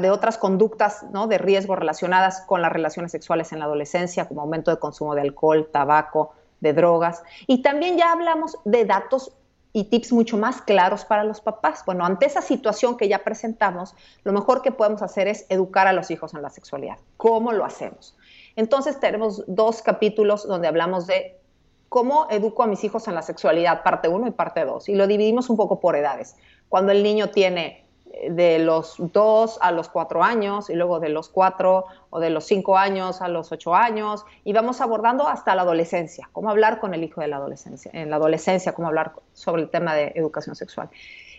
Speaker 2: de otras conductas ¿no? de riesgo relacionadas con las relaciones sexuales en la adolescencia, como aumento de consumo de alcohol, tabaco, de drogas. Y también ya hablamos de datos y tips mucho más claros para los papás. Bueno, ante esa situación que ya presentamos, lo mejor que podemos hacer es educar a los hijos en la sexualidad. ¿Cómo lo hacemos? Entonces tenemos dos capítulos donde hablamos de cómo educo a mis hijos en la sexualidad, parte 1 y parte 2, y lo dividimos un poco por edades. Cuando el niño tiene de los dos a los cuatro años y luego de los cuatro o de los cinco años a los ocho años y vamos abordando hasta la adolescencia, cómo hablar con el hijo de la adolescencia, en la adolescencia, cómo hablar sobre el tema de educación sexual.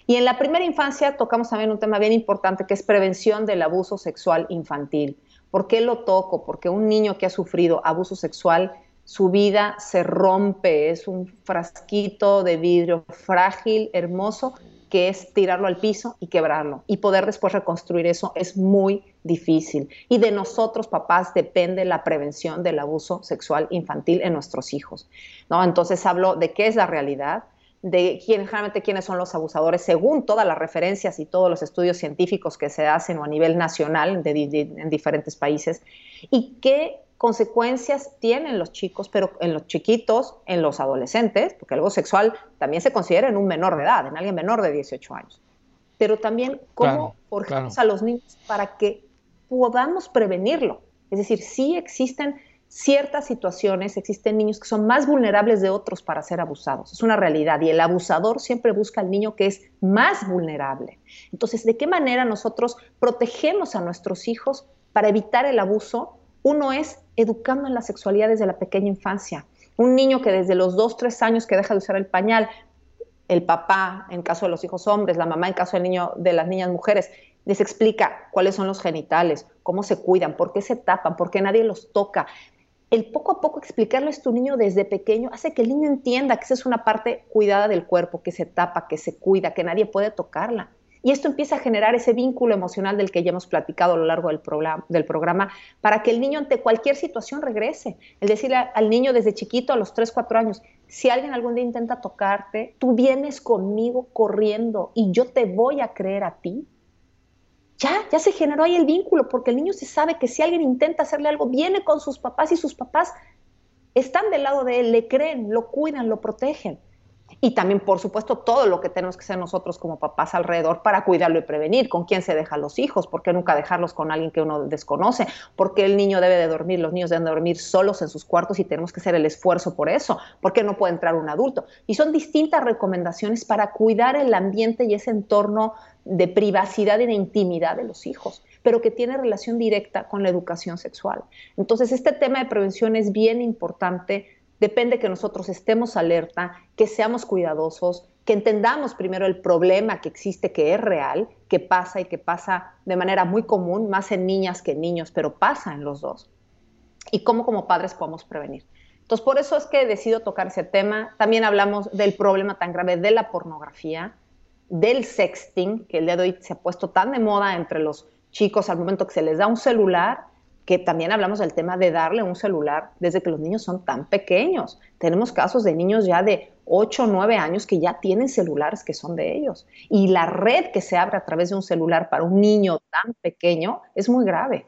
Speaker 2: Y en la primera infancia tocamos también un tema bien importante que es prevención del abuso sexual infantil. ¿Por qué lo toco? Porque un niño que ha sufrido abuso sexual, su vida se rompe, es un frasquito de vidrio frágil, hermoso, que es tirarlo al piso y quebrarlo. Y poder después reconstruir eso es muy difícil. Y de nosotros, papás, depende la prevención del abuso sexual infantil en nuestros hijos. ¿no? Entonces hablo de qué es la realidad, de quién, generalmente quiénes son los abusadores, según todas las referencias y todos los estudios científicos que se hacen o a nivel nacional de, en diferentes países, y qué consecuencias tienen los chicos, pero en los chiquitos, en los adolescentes, porque algo sexual también se considera en un menor de edad, en alguien menor de 18 años. Pero también cómo forjamos a los niños para que podamos prevenirlo. Es decir, sí existen ciertas situaciones, existen niños que son más vulnerables de otros para ser abusados. Es una realidad y el abusador siempre busca al niño que es más vulnerable. Entonces, ¿de qué manera nosotros protegemos a nuestros hijos para evitar el abuso? Uno es educando en la sexualidad desde la pequeña infancia. Un niño que desde los 2, 3 años que deja de usar el pañal, el papá en caso de los hijos hombres, la mamá en caso del niño de las niñas mujeres, les explica cuáles son los genitales, cómo se cuidan, por qué se tapan, por qué nadie los toca, el poco a poco explicarle a tu niño desde pequeño hace que el niño entienda que esa es una parte cuidada del cuerpo, que se tapa, que se cuida, que nadie puede tocarla. Y esto empieza a generar ese vínculo emocional del que ya hemos platicado a lo largo del programa, para que el niño ante cualquier situación regrese. El decirle al niño desde chiquito, a los 3, 4 años, si alguien algún día intenta tocarte, tú vienes conmigo corriendo y yo te voy a creer a ti ya, ya se generó ahí el vínculo, porque el niño se sabe que si alguien intenta hacerle algo, viene con sus papás y sus papás están del lado de él, le creen, lo cuidan, lo protegen. Y también, por supuesto, todo lo que tenemos que hacer nosotros como papás alrededor para cuidarlo y prevenir. ¿Con quién se deja los hijos? ¿Por qué nunca dejarlos con alguien que uno desconoce? ¿Por qué el niño debe de dormir? Los niños deben de dormir solos en sus cuartos y tenemos que hacer el esfuerzo por eso. ¿Por qué no puede entrar un adulto? Y son distintas recomendaciones para cuidar el ambiente y ese entorno de privacidad y de intimidad de los hijos, pero que tiene relación directa con la educación sexual. Entonces, este tema de prevención es bien importante, depende que nosotros estemos alerta, que seamos cuidadosos, que entendamos primero el problema que existe, que es real, que pasa y que pasa de manera muy común, más en niñas que en niños, pero pasa en los dos, y cómo como padres podemos prevenir. Entonces, por eso es que decido tocar ese tema. También hablamos del problema tan grave de la pornografía, del sexting, que el día de hoy se ha puesto tan de moda entre los chicos al momento que se les da un celular, que también hablamos del tema de darle un celular desde que los niños son tan pequeños. Tenemos casos de niños ya de 8 o 9 años que ya tienen celulares que son de ellos. Y la red que se abre a través de un celular para un niño tan pequeño es muy grave.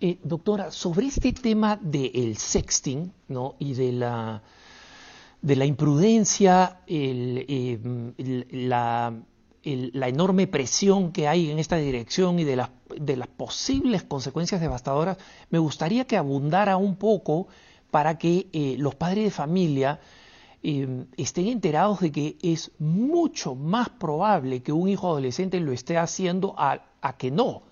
Speaker 1: Eh, doctora, sobre este tema del sexting ¿no? y de la de la imprudencia, eh, la, enorme presión que hay en esta dirección y de las, de las posibles consecuencias devastadoras, me gustaría que abundara un poco para que eh, los padres de familia eh, estén enterados de que es mucho más probable que un hijo adolescente lo esté haciendo a, a que no.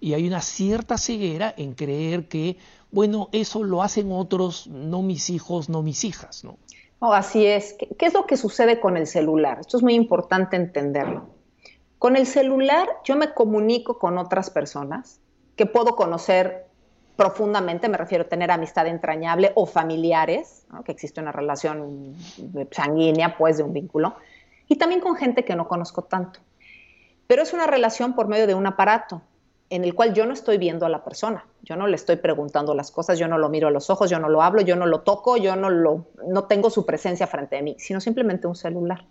Speaker 1: Y hay una cierta ceguera en creer que, bueno, eso lo hacen otros, no mis hijos, no mis hijas, ¿no?
Speaker 2: Oh, así es. ¿Qué, es lo que sucede con el celular? Esto es muy importante entenderlo. Con el celular yo me comunico con otras personas que puedo conocer profundamente, me refiero a tener amistad entrañable o familiares, que existe una relación sanguínea, pues, de un vínculo, y también con gente que no conozco tanto. Pero es una relación por medio de un aparato en el cual yo no estoy viendo a la persona, yo no le estoy preguntando las cosas, yo no lo miro a los ojos, yo no lo hablo, yo no lo toco, yo no, lo, no tengo su presencia frente a mí, sino simplemente un celular.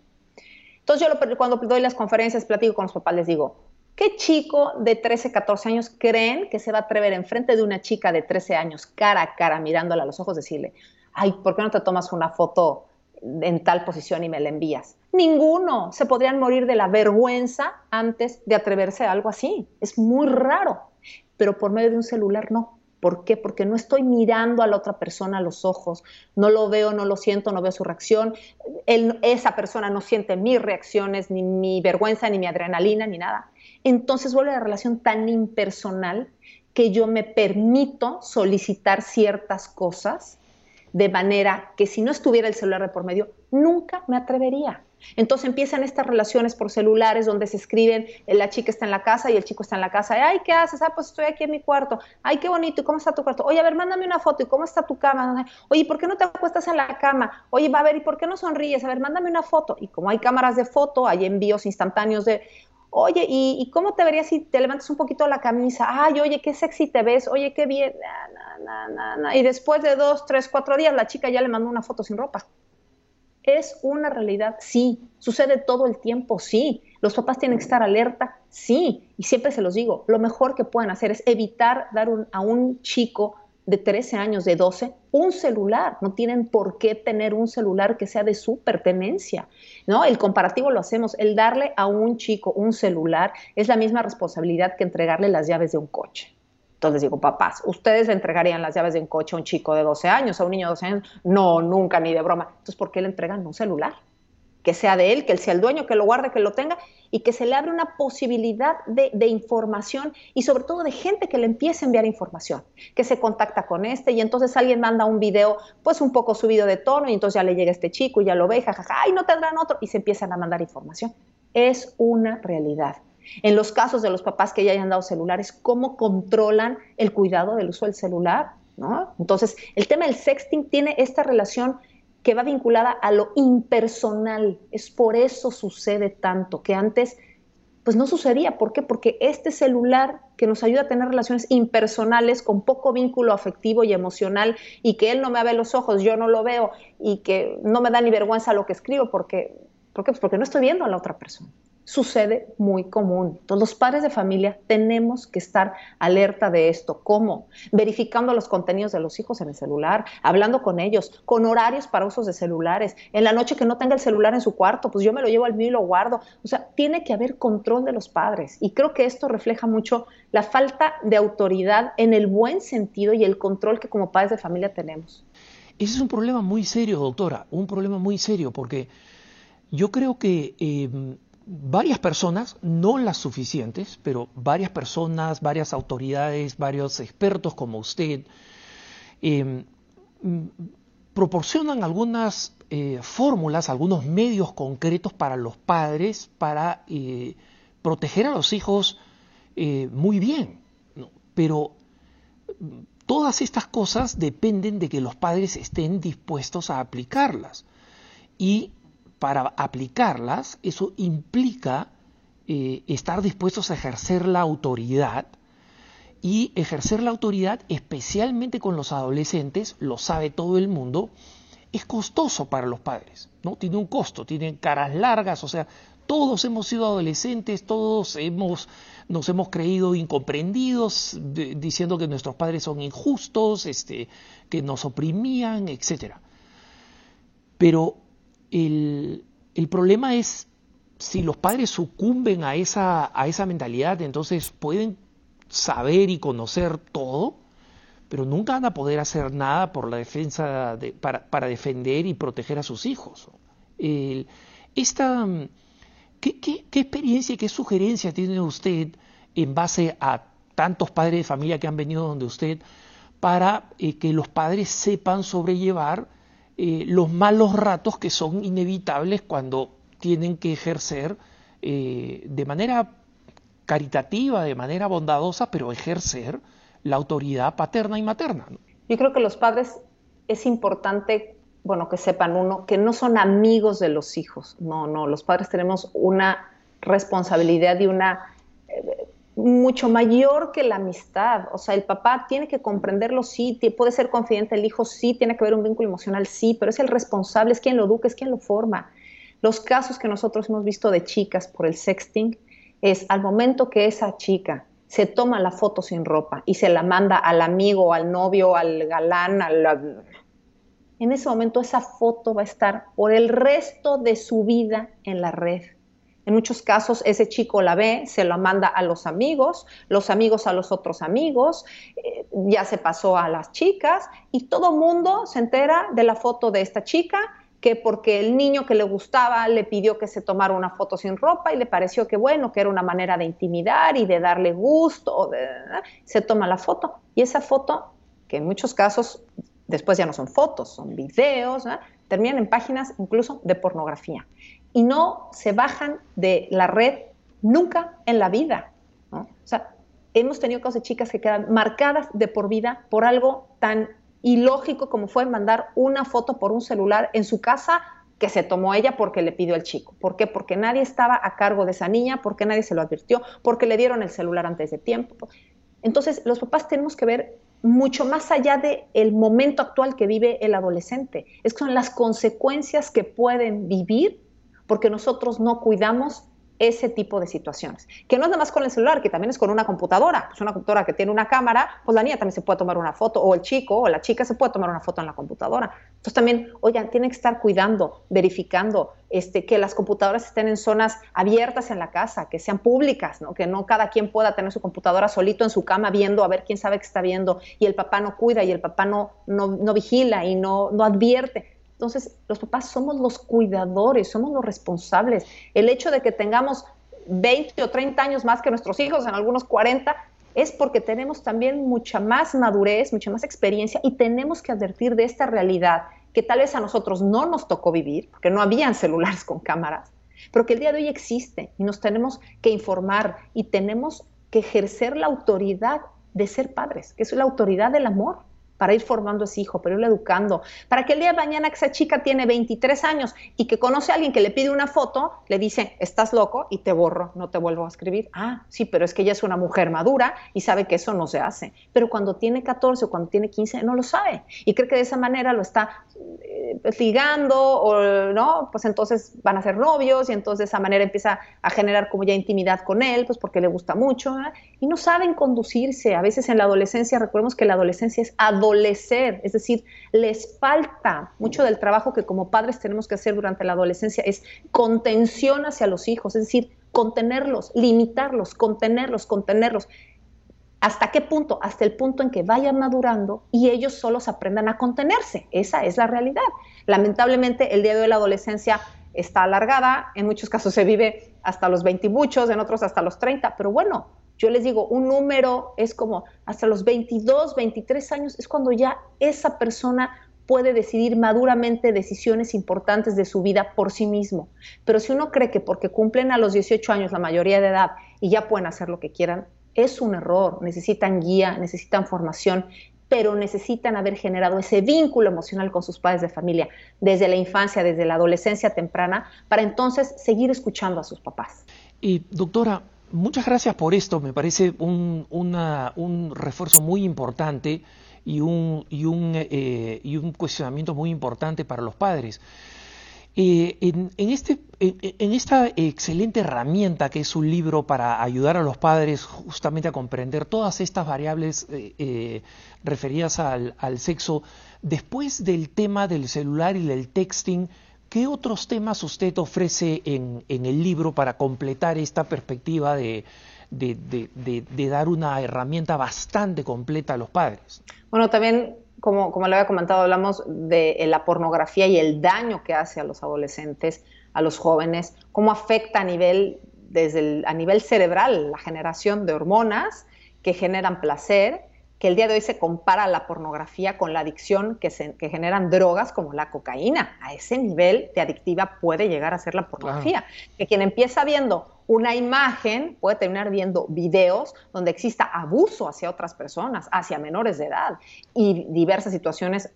Speaker 2: Entonces yo cuando doy las conferencias, platico con los papás, les digo, ¿qué chico de 13, 14 años creen que se va a atrever enfrente de una chica de 13 años, cara a cara, mirándola a los ojos, decirle, ay, ¿por qué no te tomas una foto en tal posición y me la envías. Ninguno. Se podrían morir de la vergüenza antes de atreverse a algo así. Es muy raro. Pero por medio de un celular no. ¿Por qué? Porque no estoy mirando a la otra persona a los ojos, no lo veo, no lo siento, no veo su reacción. esa persona no siente mis reacciones, ni mi vergüenza, ni mi adrenalina, ni nada. Entonces vuelve la relación tan impersonal que yo me permito solicitar ciertas cosas de manera que si no estuviera el celular de por medio, nunca me atrevería. Entonces empiezan estas relaciones por celulares donde se escriben, eh, la chica está en la casa y el chico está en la casa, ay, ¿qué haces? Ah, pues estoy aquí en mi cuarto, ay, qué bonito, ¿y cómo está tu cuarto? Oye, a ver, mándame una foto, ¿y cómo está tu cama? Oye, ¿por qué no te acuestas en la cama? Oye, va a ver, ¿y por qué no sonríes? A ver, mándame una foto. Y como hay cámaras de foto, hay envíos instantáneos de, Oye, ¿y, cómo te verías si te levantas un poquito la camisa? Ay, oye, qué sexy te ves, oye, qué bien. y después de dos, tres, cuatro días, la chica ya le mandó una foto sin ropa. ¿Es una realidad? Sí. ¿Sucede todo el tiempo? Sí. ¿Los papás tienen que estar alerta? Sí. Y siempre se los digo, lo mejor que pueden hacer es evitar dar a un chico de 13 años, de 12, un celular. No tienen por qué tener un celular que sea de su pertenencia. ¿no? El comparativo lo hacemos. El darle a un chico un celular es la misma responsabilidad que entregarle las llaves de un coche. Entonces digo, papás, ¿ustedes le entregarían las llaves de un coche a un chico de 12 años, a un niño de 12 años? No, nunca, ni de broma. Entonces, ¿por qué le entregan un celular? Que sea de él, que él sea el dueño, que lo guarde, que lo tenga y que se le abre una posibilidad de, de, información y sobre todo de gente que le empiece a enviar información, que se contacta con este y entonces alguien manda un video pues un poco subido de tono y entonces ya le llega este chico y ya lo ve, jajaja, y no tendrán otro y se empiezan a mandar información. Es una realidad. En los casos de los papás que ya hayan dado celulares, ¿cómo controlan el cuidado del uso del celular? ¿no? Entonces, el tema del sexting tiene esta relación que va vinculada a lo impersonal. Es por eso sucede tanto, que antes pues no sucedía. ¿Por qué? Porque este celular que nos ayuda a tener relaciones impersonales con poco vínculo afectivo y emocional y que él no me ve los ojos, yo no lo veo y que no me da ni vergüenza lo que escribo porque, ¿por qué? Pues porque no estoy viendo a la otra persona sucede muy común. Todos los padres de familia tenemos que estar alerta de esto. ¿Cómo? Verificando los contenidos de los hijos en el celular, hablando con ellos, con horarios para usos de celulares. En la noche que no tenga el celular en su cuarto, pues yo me lo llevo al mío y lo guardo. O sea, tiene que haber control de los padres. Y creo que esto refleja mucho la falta de autoridad en el buen sentido y el control que como padres de familia tenemos.
Speaker 1: Ese es un problema muy serio, doctora, un problema muy serio, porque yo creo que... Eh, varias personas, no las suficientes, pero varias personas, varias autoridades, varios expertos como usted, em, proporcionan algunas eh, fórmulas, algunos medios concretos para los padres para eh, proteger a los hijos eh, muy bien. Pero todas estas cosas dependen de que los padres estén dispuestos a aplicarlas. Y para aplicarlas, eso implica eh, estar dispuestos a ejercer la autoridad y ejercer la autoridad, especialmente con los adolescentes, lo sabe todo el mundo, es costoso para los padres, ¿no? Tiene un costo, tienen caras largas, o sea, todos hemos sido adolescentes, todos hemos, nos hemos creído incomprendidos, diciendo que nuestros padres son injustos, este, que nos oprimían, etc. Pero el, problema es si los padres sucumben a esa, a esa mentalidad, entonces pueden saber y conocer todo, pero nunca van a poder hacer nada por la defensa de, para, defender y proteger a sus hijos. esta, ¿qué, qué, experiencia y qué sugerencia tiene usted en base a tantos padres de familia que han venido donde usted para eh, que los padres sepan sobrellevar eh, los malos ratos que son inevitables cuando tienen que ejercer eh, de manera caritativa, de manera bondadosa, pero ejercer la autoridad paterna y materna.
Speaker 2: Yo creo que los padres es importante, bueno, que sepan uno, que no son amigos de los hijos. No, no, los padres tenemos una responsabilidad y una eh, mucho mayor que la amistad. O sea, el papá tiene que comprenderlo, sí, puede ser confidente el hijo, sí, tiene que haber un vínculo emocional, sí, pero es el responsable, es quien lo educa, es quien lo forma. Los casos que nosotros hemos visto de chicas por el sexting es al momento que esa chica se toma la foto sin ropa y se la manda al amigo, al novio, al galán, al... en ese momento esa foto va a estar por el resto de su vida en la red en muchos casos ese chico la ve, se lo manda a los amigos, los amigos a los otros amigos, eh, ya se pasó a las chicas y todo mundo se entera de la foto de esta chica que porque el niño que le gustaba le pidió que se tomara una foto sin ropa y le pareció que bueno, que era una manera de intimidar y de darle gusto, se toma la foto. Y esa foto, que en muchos casos después ya no son fotos, son videos, terminan en páginas incluso de pornografía y no se bajan de la red nunca en la vida. O sea, hemos tenido casos de chicas que quedan marcadas de por vida por algo tan ilógico como fue mandar una foto por un celular en su casa que se tomó ella porque le pidió al chico. ¿Por qué? Porque nadie estaba a cargo de esa niña, porque nadie se lo advirtió, porque le dieron el celular antes de tiempo. Entonces, los papás tenemos que ver mucho más allá del el momento actual que vive el adolescente. Es que son las consecuencias que pueden vivir porque nosotros no cuidamos ese tipo de situaciones. Que no es nada más con el celular, que también es con una computadora. Pues una computadora que tiene una cámara, pues la niña también se puede tomar una foto, o el chico o la chica se puede tomar una foto en la computadora. Entonces también, oigan, tienen que estar cuidando, verificando este, que las computadoras estén en zonas abiertas en la casa, que sean públicas, ¿no? que no cada quien pueda tener su computadora solito en su cama viendo a ver quién sabe que está viendo y el papá no cuida y el papá no, no, no vigila y no, no advierte entonces, los papás somos los cuidadores, somos los responsables. El hecho de que tengamos 20 o 30 años más que nuestros hijos, en algunos 40, es porque tenemos también mucha más madurez, mucha más experiencia y tenemos que advertir de esta realidad que tal vez a nosotros no nos tocó vivir, porque no habían celulares con cámaras, pero que el día de hoy existe y nos tenemos que informar y tenemos que ejercer la autoridad de ser padres, que es la autoridad del amor para ir formando a ese hijo, para irlo educando, para que el día de mañana que esa chica tiene 23 años y que conoce a alguien que le pide una foto, le dice, estás loco y te borro, no te vuelvo a escribir. Ah, sí, pero es que ella es una mujer madura y sabe que eso no se hace. Pero cuando tiene 14 o cuando tiene 15, no lo sabe y cree que de esa manera lo está eh, ligando o no, pues entonces van a ser novios y entonces de esa manera empieza a generar como ya intimidad con él, pues porque le gusta mucho y no saben conducirse. A veces en la adolescencia, recordemos que la adolescencia es adolecer, es decir, les falta mucho del trabajo que como padres tenemos que hacer durante la adolescencia, es contención hacia los hijos, es decir, contenerlos, limitarlos, contenerlos, contenerlos. ¿Hasta qué punto? Hasta el punto en que vayan madurando y ellos solos aprendan a contenerse. Esa es la realidad. Lamentablemente, el día de hoy la adolescencia está alargada, en muchos casos se vive hasta los 20 y muchos, en otros hasta los 30, pero bueno, yo les digo, un número es como hasta los 22, 23 años, es cuando ya esa persona puede decidir maduramente decisiones importantes de su vida por sí mismo. Pero si uno cree que porque cumplen a los 18 años la mayoría de edad y ya pueden hacer lo que quieran, es un error, necesitan guía, necesitan formación, pero necesitan haber generado ese vínculo emocional con sus padres de familia desde la infancia, desde la adolescencia temprana, para entonces seguir escuchando a sus papás.
Speaker 1: Y doctora, muchas gracias por esto, me parece un, un refuerzo muy importante y un, y, un, eh, y un cuestionamiento muy importante para los padres. Eh, en, este, en, esta excelente herramienta que es un libro para ayudar a los padres justamente a comprender todas estas variables eh, eh, referidas al, sexo, después del tema del celular y del texting, ¿qué otros temas usted ofrece en, el libro para completar esta perspectiva de, de, dar una herramienta bastante completa a los padres?
Speaker 2: Bueno, también como, como le había comentado, hablamos de eh, la pornografía y el daño que hace a los adolescentes, a los jóvenes, cómo afecta a nivel, desde a nivel cerebral la generación de hormonas que generan placer, que el día de hoy se compara la pornografía con la adicción que, se, que generan drogas como la cocaína. A ese nivel de adictiva puede llegar a ser la pornografía. Que quien empieza viendo una imagen puede terminar viendo videos donde exista abuso hacia otras personas, hacia menores de edad y diversas situaciones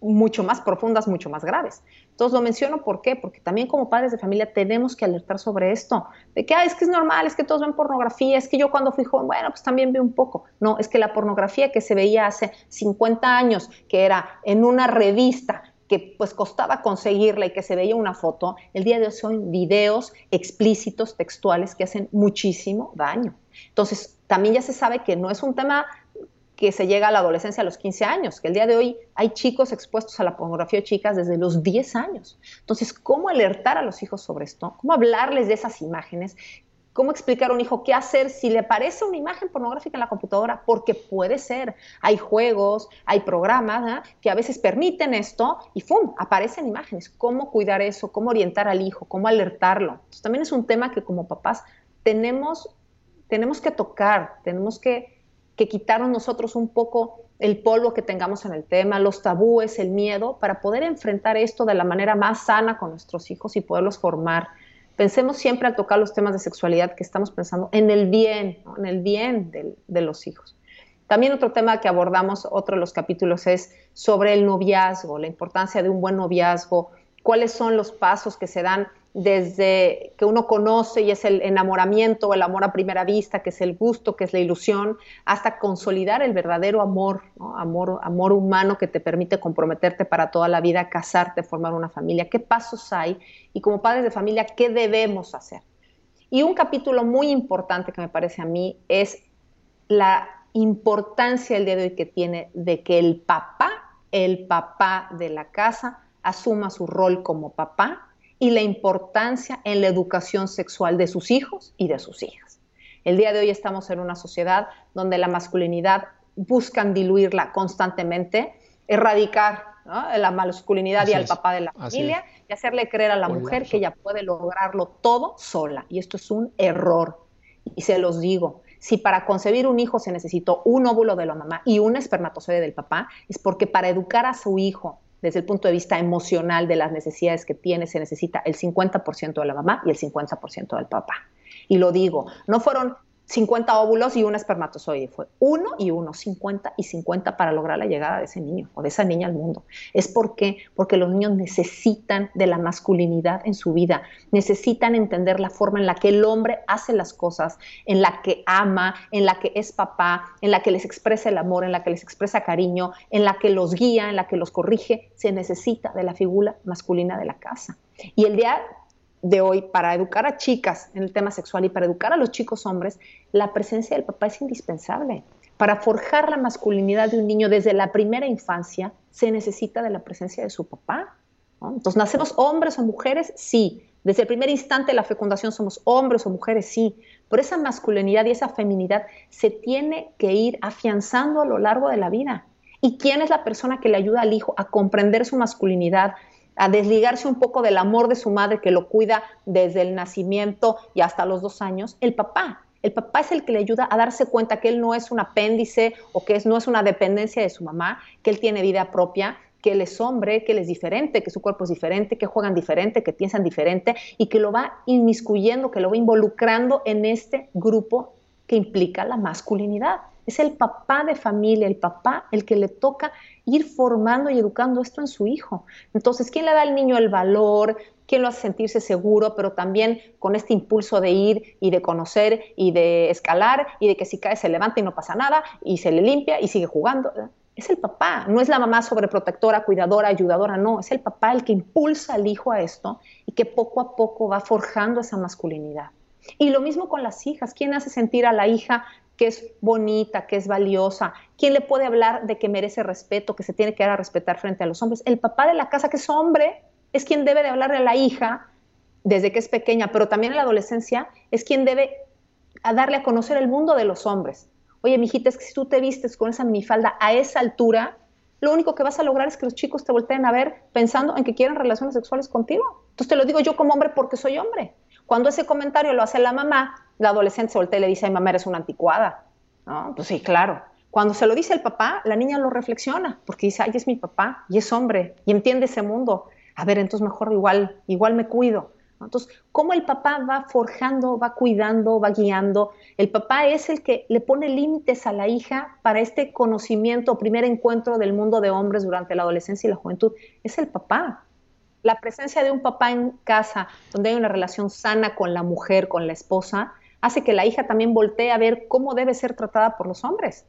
Speaker 2: mucho más profundas, mucho más graves. Entonces lo menciono. Porque también como padres de familia tenemos que alertar sobre esto, de que es que es normal, es que todos ven pornografía, es que yo cuando fui joven, bueno, pues también vi un poco. No, es que la pornografía que se veía hace 50 años, que era en una revista, que pues costaba conseguirla y que se veía una foto, el día de hoy son videos explícitos, textuales, que hacen muchísimo daño. Entonces, también ya se sabe que no es un tema que se llega a la adolescencia a los 15 años, que el día de hoy hay chicos expuestos a la pornografía de chicas desde los 10 años. Entonces, ¿cómo alertar a los hijos sobre esto? ¿Cómo hablarles de esas imágenes? ¿Cómo explicar a un hijo qué hacer si le parece una imagen pornográfica en la computadora? Porque puede ser. Hay juegos, hay programas que a veces permiten esto y ¡fum! aparecen imágenes. ¿Cómo cuidar eso? ¿Cómo orientar al hijo? ¿Cómo alertarlo? Entonces, también es un tema que como papás tenemos, tenemos que tocar, tenemos que, que quitarnos nosotros un poco el polvo que tengamos en el tema, los tabúes, el miedo, para poder enfrentar esto de la manera más sana con nuestros hijos y poderlos formar pensemos siempre al tocar los temas de sexualidad que estamos pensando en el bien, en el bien de los hijos. También otro tema que abordamos, otro de los capítulos, es sobre el noviazgo, la importancia de un buen noviazgo, cuáles son los pasos que se dan desde que uno conoce y es el enamoramiento, el amor a primera vista, que es el gusto, que es la ilusión, hasta consolidar el verdadero amor, amor, amor humano que te permite comprometerte para toda la vida, casarte, formar una familia. ¿Qué pasos hay? Y como padres de familia, ¿qué debemos hacer? Y un capítulo muy importante que me parece a mí es la importancia el día de hoy que tiene de que el papá, el papá de la casa, asuma su rol como papá y la importancia en la educación sexual de sus hijos y de sus hijas. El día de hoy estamos en una sociedad donde la masculinidad buscan diluirla constantemente, erradicar la masculinidad y al papá de la familia y hacerle creer a la mujer que ella puede lograrlo todo sola. Y esto es un error. Y se los digo, si para concebir un hijo se necesitó un óvulo de la mamá y un espermatozoide del papá, es porque para educar a su hijo desde el punto de vista emocional de las necesidades que tiene, se necesita el 50% de la mamá y el 50% del papá. Y lo digo, no fueron 50 óvulos y un espermatozoide. Fue uno y uno, 50 y 50 para lograr la llegada de ese niño o de esa niña al mundo. ¿Es por qué? Porque los niños necesitan de la masculinidad en su vida, necesitan entender la forma en la que el hombre hace las cosas, en la que ama, en la que es papá, en la que les expresa el amor, en la que les expresa cariño, en la que los guía, en la que los corrige. Se necesita de la figura masculina de la casa. Y el día de hoy para educar a chicas en el tema sexual y para educar a los chicos hombres, la presencia del papá es indispensable. Para forjar la masculinidad de un niño desde la primera infancia, se necesita de la presencia de su papá. Entonces, ¿nacemos hombres o mujeres? Sí. Desde el primer instante de la fecundación somos hombres o mujeres, sí. Pero esa masculinidad y esa feminidad se tiene que ir afianzando a lo largo de la vida. ¿Y quién es la persona que le ayuda al hijo a comprender su masculinidad, a desligarse un poco del amor de su madre que lo cuida desde el nacimiento y hasta los dos años, el papá. El papá es el que le ayuda a darse cuenta que él no es un apéndice o que no es una dependencia de su mamá, que él tiene vida propia, que él es hombre, que él es diferente, que su cuerpo es diferente, que juegan diferente, que piensan diferente y que lo va inmiscuyendo, que lo va involucrando en este grupo que implica la masculinidad. Es el papá de familia, el papá el que le toca ir formando y educando esto en su hijo. Entonces, ¿quién le da al niño el valor? ¿Quién lo hace sentirse seguro? Pero también con este impulso de ir y de conocer y de escalar y de que si cae se levanta y no pasa nada y se le limpia y sigue jugando. Es el papá, no es la mamá sobreprotectora, cuidadora, ayudadora, no, es el papá el que impulsa al hijo a esto y que poco a poco va forjando esa masculinidad. Y lo mismo con las hijas. ¿Quién hace sentir a la hija que es bonita, que es valiosa. ¿Quién le puede hablar de que merece respeto, que se tiene que dar a respetar frente a los hombres? El papá de la casa, que es hombre, es quien debe de hablarle a la hija desde que es pequeña, pero también en la adolescencia es quien debe darle a conocer el mundo de los hombres. Oye, mijita, es que si tú te vistes con esa minifalda a esa altura, lo único que vas a lograr es que los chicos te volteen a ver pensando en que quieren relaciones sexuales contigo. Entonces te lo digo yo como hombre porque soy hombre. Cuando ese comentario lo hace la mamá, la adolescente se voltea y le dice, ay mamá, eres una anticuada. ¿No? Pues sí, claro. Cuando se lo dice el papá, la niña lo reflexiona, porque dice, ay, es mi papá, y es hombre, y entiende ese mundo. A ver, entonces mejor igual, igual me cuido. Entonces, ¿cómo el papá va forjando, va cuidando, va guiando? El papá es el que le pone límites a la hija para este conocimiento, primer encuentro del mundo de hombres durante la adolescencia y la juventud. Es el papá. La presencia de un papá en casa, donde hay una relación sana con la mujer, con la esposa, hace que la hija también voltee a ver cómo debe ser tratada por los hombres.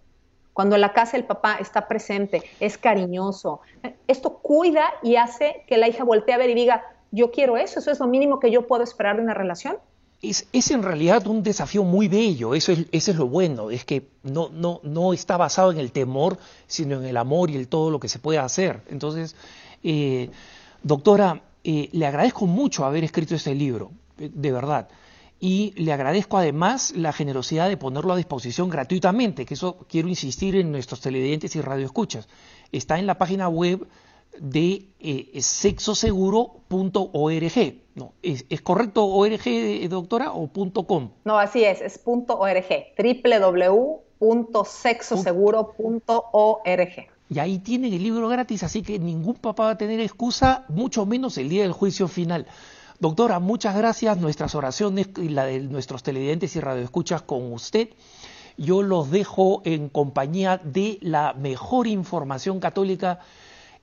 Speaker 2: Cuando en la casa el papá está presente, es cariñoso, esto cuida y hace que la hija voltee a ver y diga, yo quiero eso, eso es lo mínimo que yo puedo esperar de una relación.
Speaker 1: Es, en realidad un desafío muy bello, eso es, lo bueno, es que no, está basado en el temor, sino en el amor y el todo lo que se puede hacer. Entonces, eh, doctora, eh, le agradezco mucho haber escrito este libro, de verdad y le agradezco además la generosidad de ponerlo a disposición gratuitamente, que eso quiero insistir en nuestros televidentes y radioescuchas. Está en la página web de eh, sexoseguro.org. No, ¿es, correcto org, doctora, o .com?
Speaker 2: No, así es, es .org, www.sexoseguro.org.
Speaker 1: Y ahí tienen el libro gratis, así que ningún papá va a tener excusa, mucho menos el día del juicio final. Doctora, muchas gracias. Nuestras oraciones y la de nuestros televidentes y radioescuchas con usted. Yo los dejo en compañía de la mejor información católica,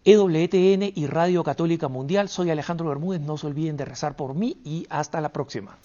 Speaker 1: EWTN y Radio Católica Mundial. Soy Alejandro Bermúdez. No se olviden de rezar por mí y hasta la próxima.